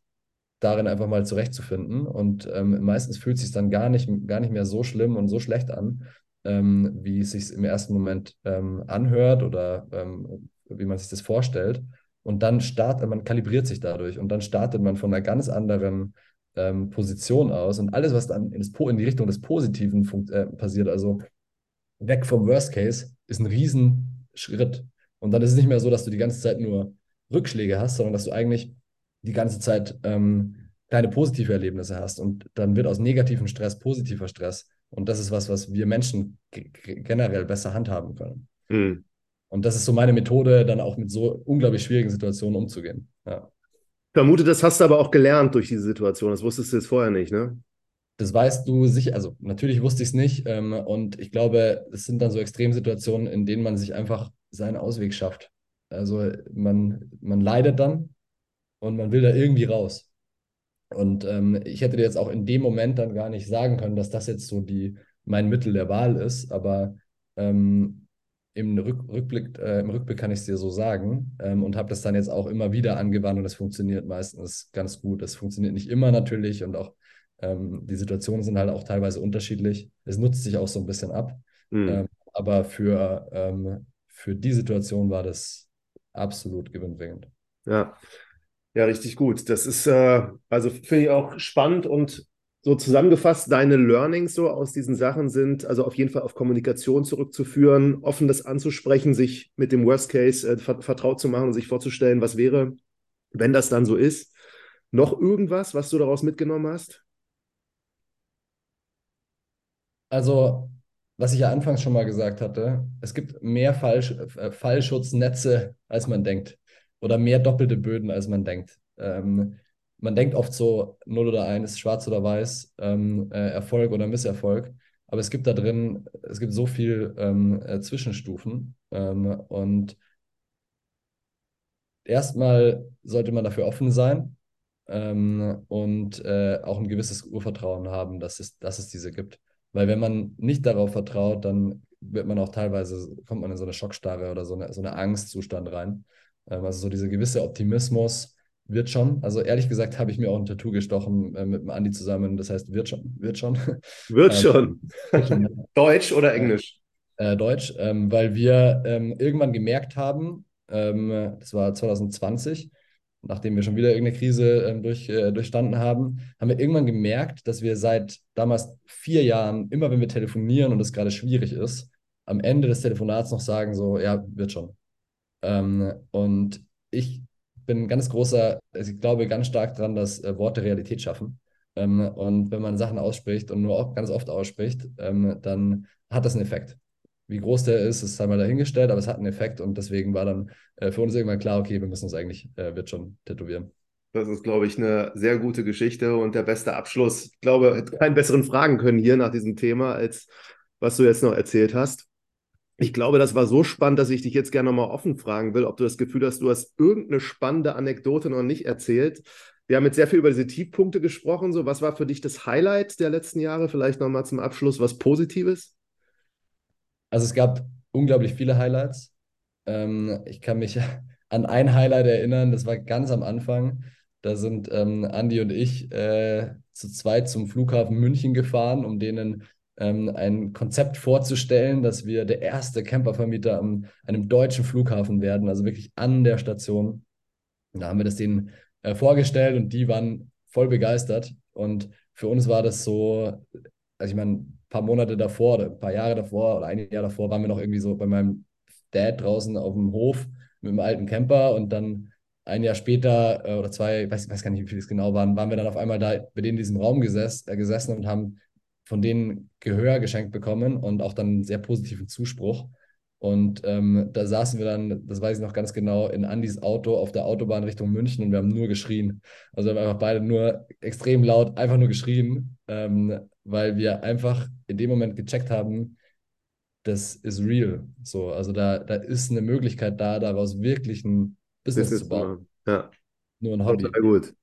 darin einfach mal zurechtzufinden. Und ähm, meistens fühlt es sich dann gar nicht, gar nicht mehr so schlimm und so schlecht an, wie es sich im ersten Moment anhört oder wie man sich das vorstellt. Und dann startet man, kalibriert sich dadurch und dann startet man von einer ganz anderen ähm, Position aus. Und alles, was dann in, das, in die Richtung des Positiven äh, passiert, also weg vom Worst Case, ist ein Riesenschritt. Und dann ist es nicht mehr so, dass du die ganze Zeit nur Rückschläge hast, sondern dass du eigentlich die ganze Zeit ähm, kleine positive Erlebnisse hast. Und dann wird aus negativem Stress positiver Stress. Und das ist was, was wir Menschen generell besser handhaben können. Mhm. Und das ist so meine Methode, dann auch mit so unglaublich schwierigen Situationen umzugehen. Ja. Vermute, das hast du aber auch gelernt durch diese Situation. Das wusstest du jetzt vorher nicht, ne? Das weißt du sicher, also natürlich wusste ich es nicht. Ähm, und ich glaube, es sind dann so Extremsituationen, in denen man sich einfach seinen Ausweg schafft. Also man, man leidet dann und man will da irgendwie raus. Und ähm, ich hätte dir jetzt auch in dem Moment dann gar nicht sagen können, dass das jetzt so die, mein Mittel der Wahl ist, aber ähm, im, Rück, Rückblick, äh, im Rückblick kann ich es dir so sagen ähm, und habe das dann jetzt auch immer wieder angewandt und es funktioniert meistens ganz gut. Es funktioniert nicht immer natürlich und auch ähm, die Situationen sind halt auch teilweise unterschiedlich. Es nutzt sich auch so ein bisschen ab. Mhm. aber für, ähm, für die Situation war das absolut gewinnbringend. Ja, ja, richtig gut. Das ist, äh, also finde ich auch spannend und so zusammengefasst, deine Learnings so aus diesen Sachen sind also auf jeden Fall auf Kommunikation zurückzuführen, offen das anzusprechen, sich mit dem Worst Case äh, vertraut zu machen und sich vorzustellen, was wäre, wenn das dann so ist. Noch irgendwas, was du daraus mitgenommen hast? Also, was ich ja anfangs schon mal gesagt hatte, es gibt mehr Fallsch äh, Fallschutznetze, als man denkt oder mehr doppelte Böden, als man denkt. Ähm, man denkt oft so 0 oder 1, schwarz oder weiß, ähm, äh, Erfolg oder Misserfolg. Aber es gibt da drin, es gibt so viel ähm, äh, Zwischenstufen. Ähm, und erstmal sollte man dafür offen sein ähm, und äh, auch ein gewisses Urvertrauen haben, dass es, dass es diese gibt. Weil wenn man nicht darauf vertraut, dann wird man auch teilweise, kommt man in so eine Schockstarre oder so eine, so eine Angstzustand rein. Ähm, also so dieser gewisse Optimismus wird schon. Also ehrlich gesagt habe ich mir auch ein Tattoo gestochen äh, mit dem Andi zusammen. Das heißt, wird schon. Wird schon. <laughs> Wird schon. <laughs> Deutsch oder Englisch? Äh, Deutsch, ähm, weil wir ähm, irgendwann gemerkt haben, ähm, das war 2020, nachdem wir schon wieder irgendeine Krise ähm, durch, äh, durchstanden haben, haben wir irgendwann gemerkt, dass wir seit damals vier Jahren, immer wenn wir telefonieren und es gerade schwierig ist, am Ende des Telefonats noch sagen, so, ja, wird schon. Ähm, und ich bin ganz großer, also ich glaube ganz stark daran, dass äh, Worte Realität schaffen. Ähm, und wenn man Sachen ausspricht und nur auch ganz oft ausspricht, ähm, dann hat das einen Effekt. Wie groß der ist, ist einmal dahingestellt, aber es hat einen Effekt und deswegen war dann äh, für uns irgendwann klar, okay, wir müssen uns eigentlich, äh, wird schon tätowieren. Das ist, glaube ich, eine sehr gute Geschichte und der beste Abschluss. Ich glaube, keinen besseren Fragen können hier nach diesem Thema, als was du jetzt noch erzählt hast. Ich glaube, das war so spannend, dass ich dich jetzt gerne nochmal offen fragen will, ob du das Gefühl hast, du hast irgendeine spannende Anekdote noch nicht erzählt. Wir haben jetzt sehr viel über diese Tiefpunkte gesprochen. So, was war für dich das Highlight der letzten Jahre? Vielleicht nochmal zum Abschluss was Positives? Also es gab unglaublich viele Highlights. Ähm, ich kann mich <laughs> an ein Highlight erinnern, das war ganz am Anfang. Da sind ähm, Andi und ich äh, zu zweit zum Flughafen München gefahren, um denen ähm, ein Konzept vorzustellen, dass wir der erste Campervermieter an einem deutschen Flughafen werden, also wirklich an der Station. Da haben wir das denen äh, vorgestellt und die waren voll begeistert. Und für uns war das so, also ich meine, paar Monate davor oder ein paar Jahre davor oder ein Jahr davor waren wir noch irgendwie so bei meinem Dad draußen auf dem Hof mit einem alten Camper und dann ein Jahr später äh, oder zwei, ich weiß, weiß gar nicht, wie viele es genau waren, waren wir dann auf einmal da bei denen in diesem Raum gesessen, äh, gesessen und haben von denen Gehör geschenkt bekommen und auch dann einen sehr positiven Zuspruch. Und ähm, da saßen wir dann, das weiß ich noch ganz genau, in Andys Auto auf der Autobahn Richtung München und wir haben nur geschrien. Also wir haben einfach beide nur extrem laut, einfach nur geschrien, ähm, weil wir einfach in dem Moment gecheckt haben, das ist real. So, also da, da ist eine Möglichkeit da, daraus wirklich ein Business, Business zu bauen. Ja. Nur ein Hobby. Total gut.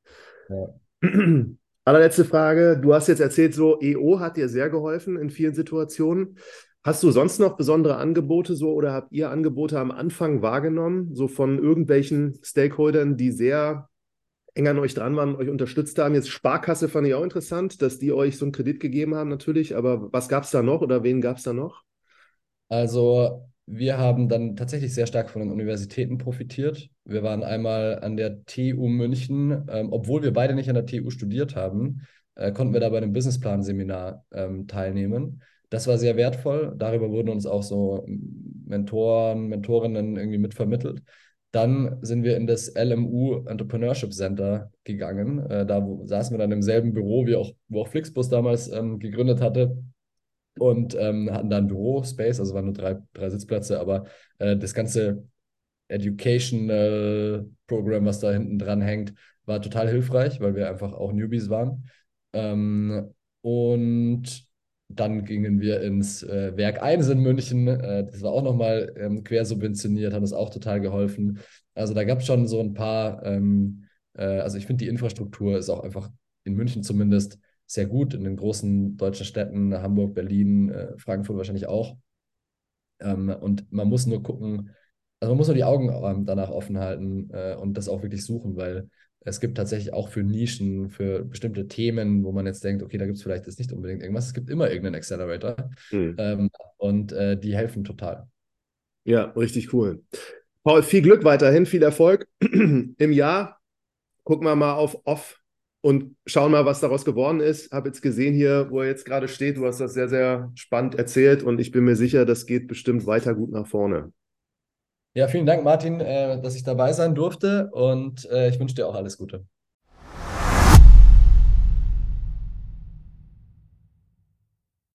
Ja. <clears throat> <clears throat> Allerletzte Frage. Du hast jetzt erzählt, so EO hat dir sehr geholfen in vielen Situationen. Hast du sonst noch besondere Angebote so oder habt ihr Angebote am Anfang wahrgenommen, so von irgendwelchen Stakeholdern, die sehr eng an euch dran waren, euch unterstützt haben? Jetzt Sparkasse fand ich auch interessant, dass die euch so einen Kredit gegeben haben natürlich, aber was gab es da noch oder wen gab es da noch? Also wir haben dann tatsächlich sehr stark von den Universitäten profitiert. Wir waren einmal an der TU München, ähm, obwohl wir beide nicht an der TU studiert haben, äh, konnten wir da bei einem Businessplan-Seminar ähm, teilnehmen. Das war sehr wertvoll. Darüber wurden uns auch so Mentoren, Mentorinnen irgendwie mitvermittelt. Dann sind wir in das LMU Entrepreneurship Center gegangen. Äh, da saßen wir dann im selben Büro, wie auch, wo auch Flixbus damals ähm, gegründet hatte und ähm, hatten da ein Büro-Space, also waren nur drei, drei Sitzplätze, aber äh, das ganze Educational Program, was da hinten dran hängt, war total hilfreich, weil wir einfach auch Newbies waren. Ähm, und dann gingen wir ins äh, Werk 1 in München. Äh, das war auch nochmal ähm, quersubventioniert, hat uns auch total geholfen. Also da gab es schon so ein paar, ähm, äh, also ich finde, die Infrastruktur ist auch einfach in München zumindest sehr gut in den großen deutschen Städten, Hamburg, Berlin, äh, Frankfurt wahrscheinlich auch. Ähm, und man muss nur gucken, also man muss nur die Augen ähm, danach offen halten äh, und das auch wirklich suchen, weil es gibt tatsächlich auch für Nischen, für bestimmte Themen, wo man jetzt denkt, okay, da gibt es vielleicht jetzt nicht unbedingt irgendwas. Es gibt immer irgendeinen Accelerator mhm. ähm, und äh, die helfen total. Ja, richtig cool. Paul, viel Glück weiterhin, viel Erfolg <clears throat> im Jahr. Gucken wir mal auf Off und schauen mal, was daraus geworden ist. Habe jetzt gesehen hier, wo er jetzt gerade steht. Du hast das sehr, sehr spannend erzählt und ich bin mir sicher, das geht bestimmt weiter gut nach vorne. Ja, vielen Dank, Martin, äh, dass ich dabei sein durfte und äh, ich wünsche dir auch alles Gute.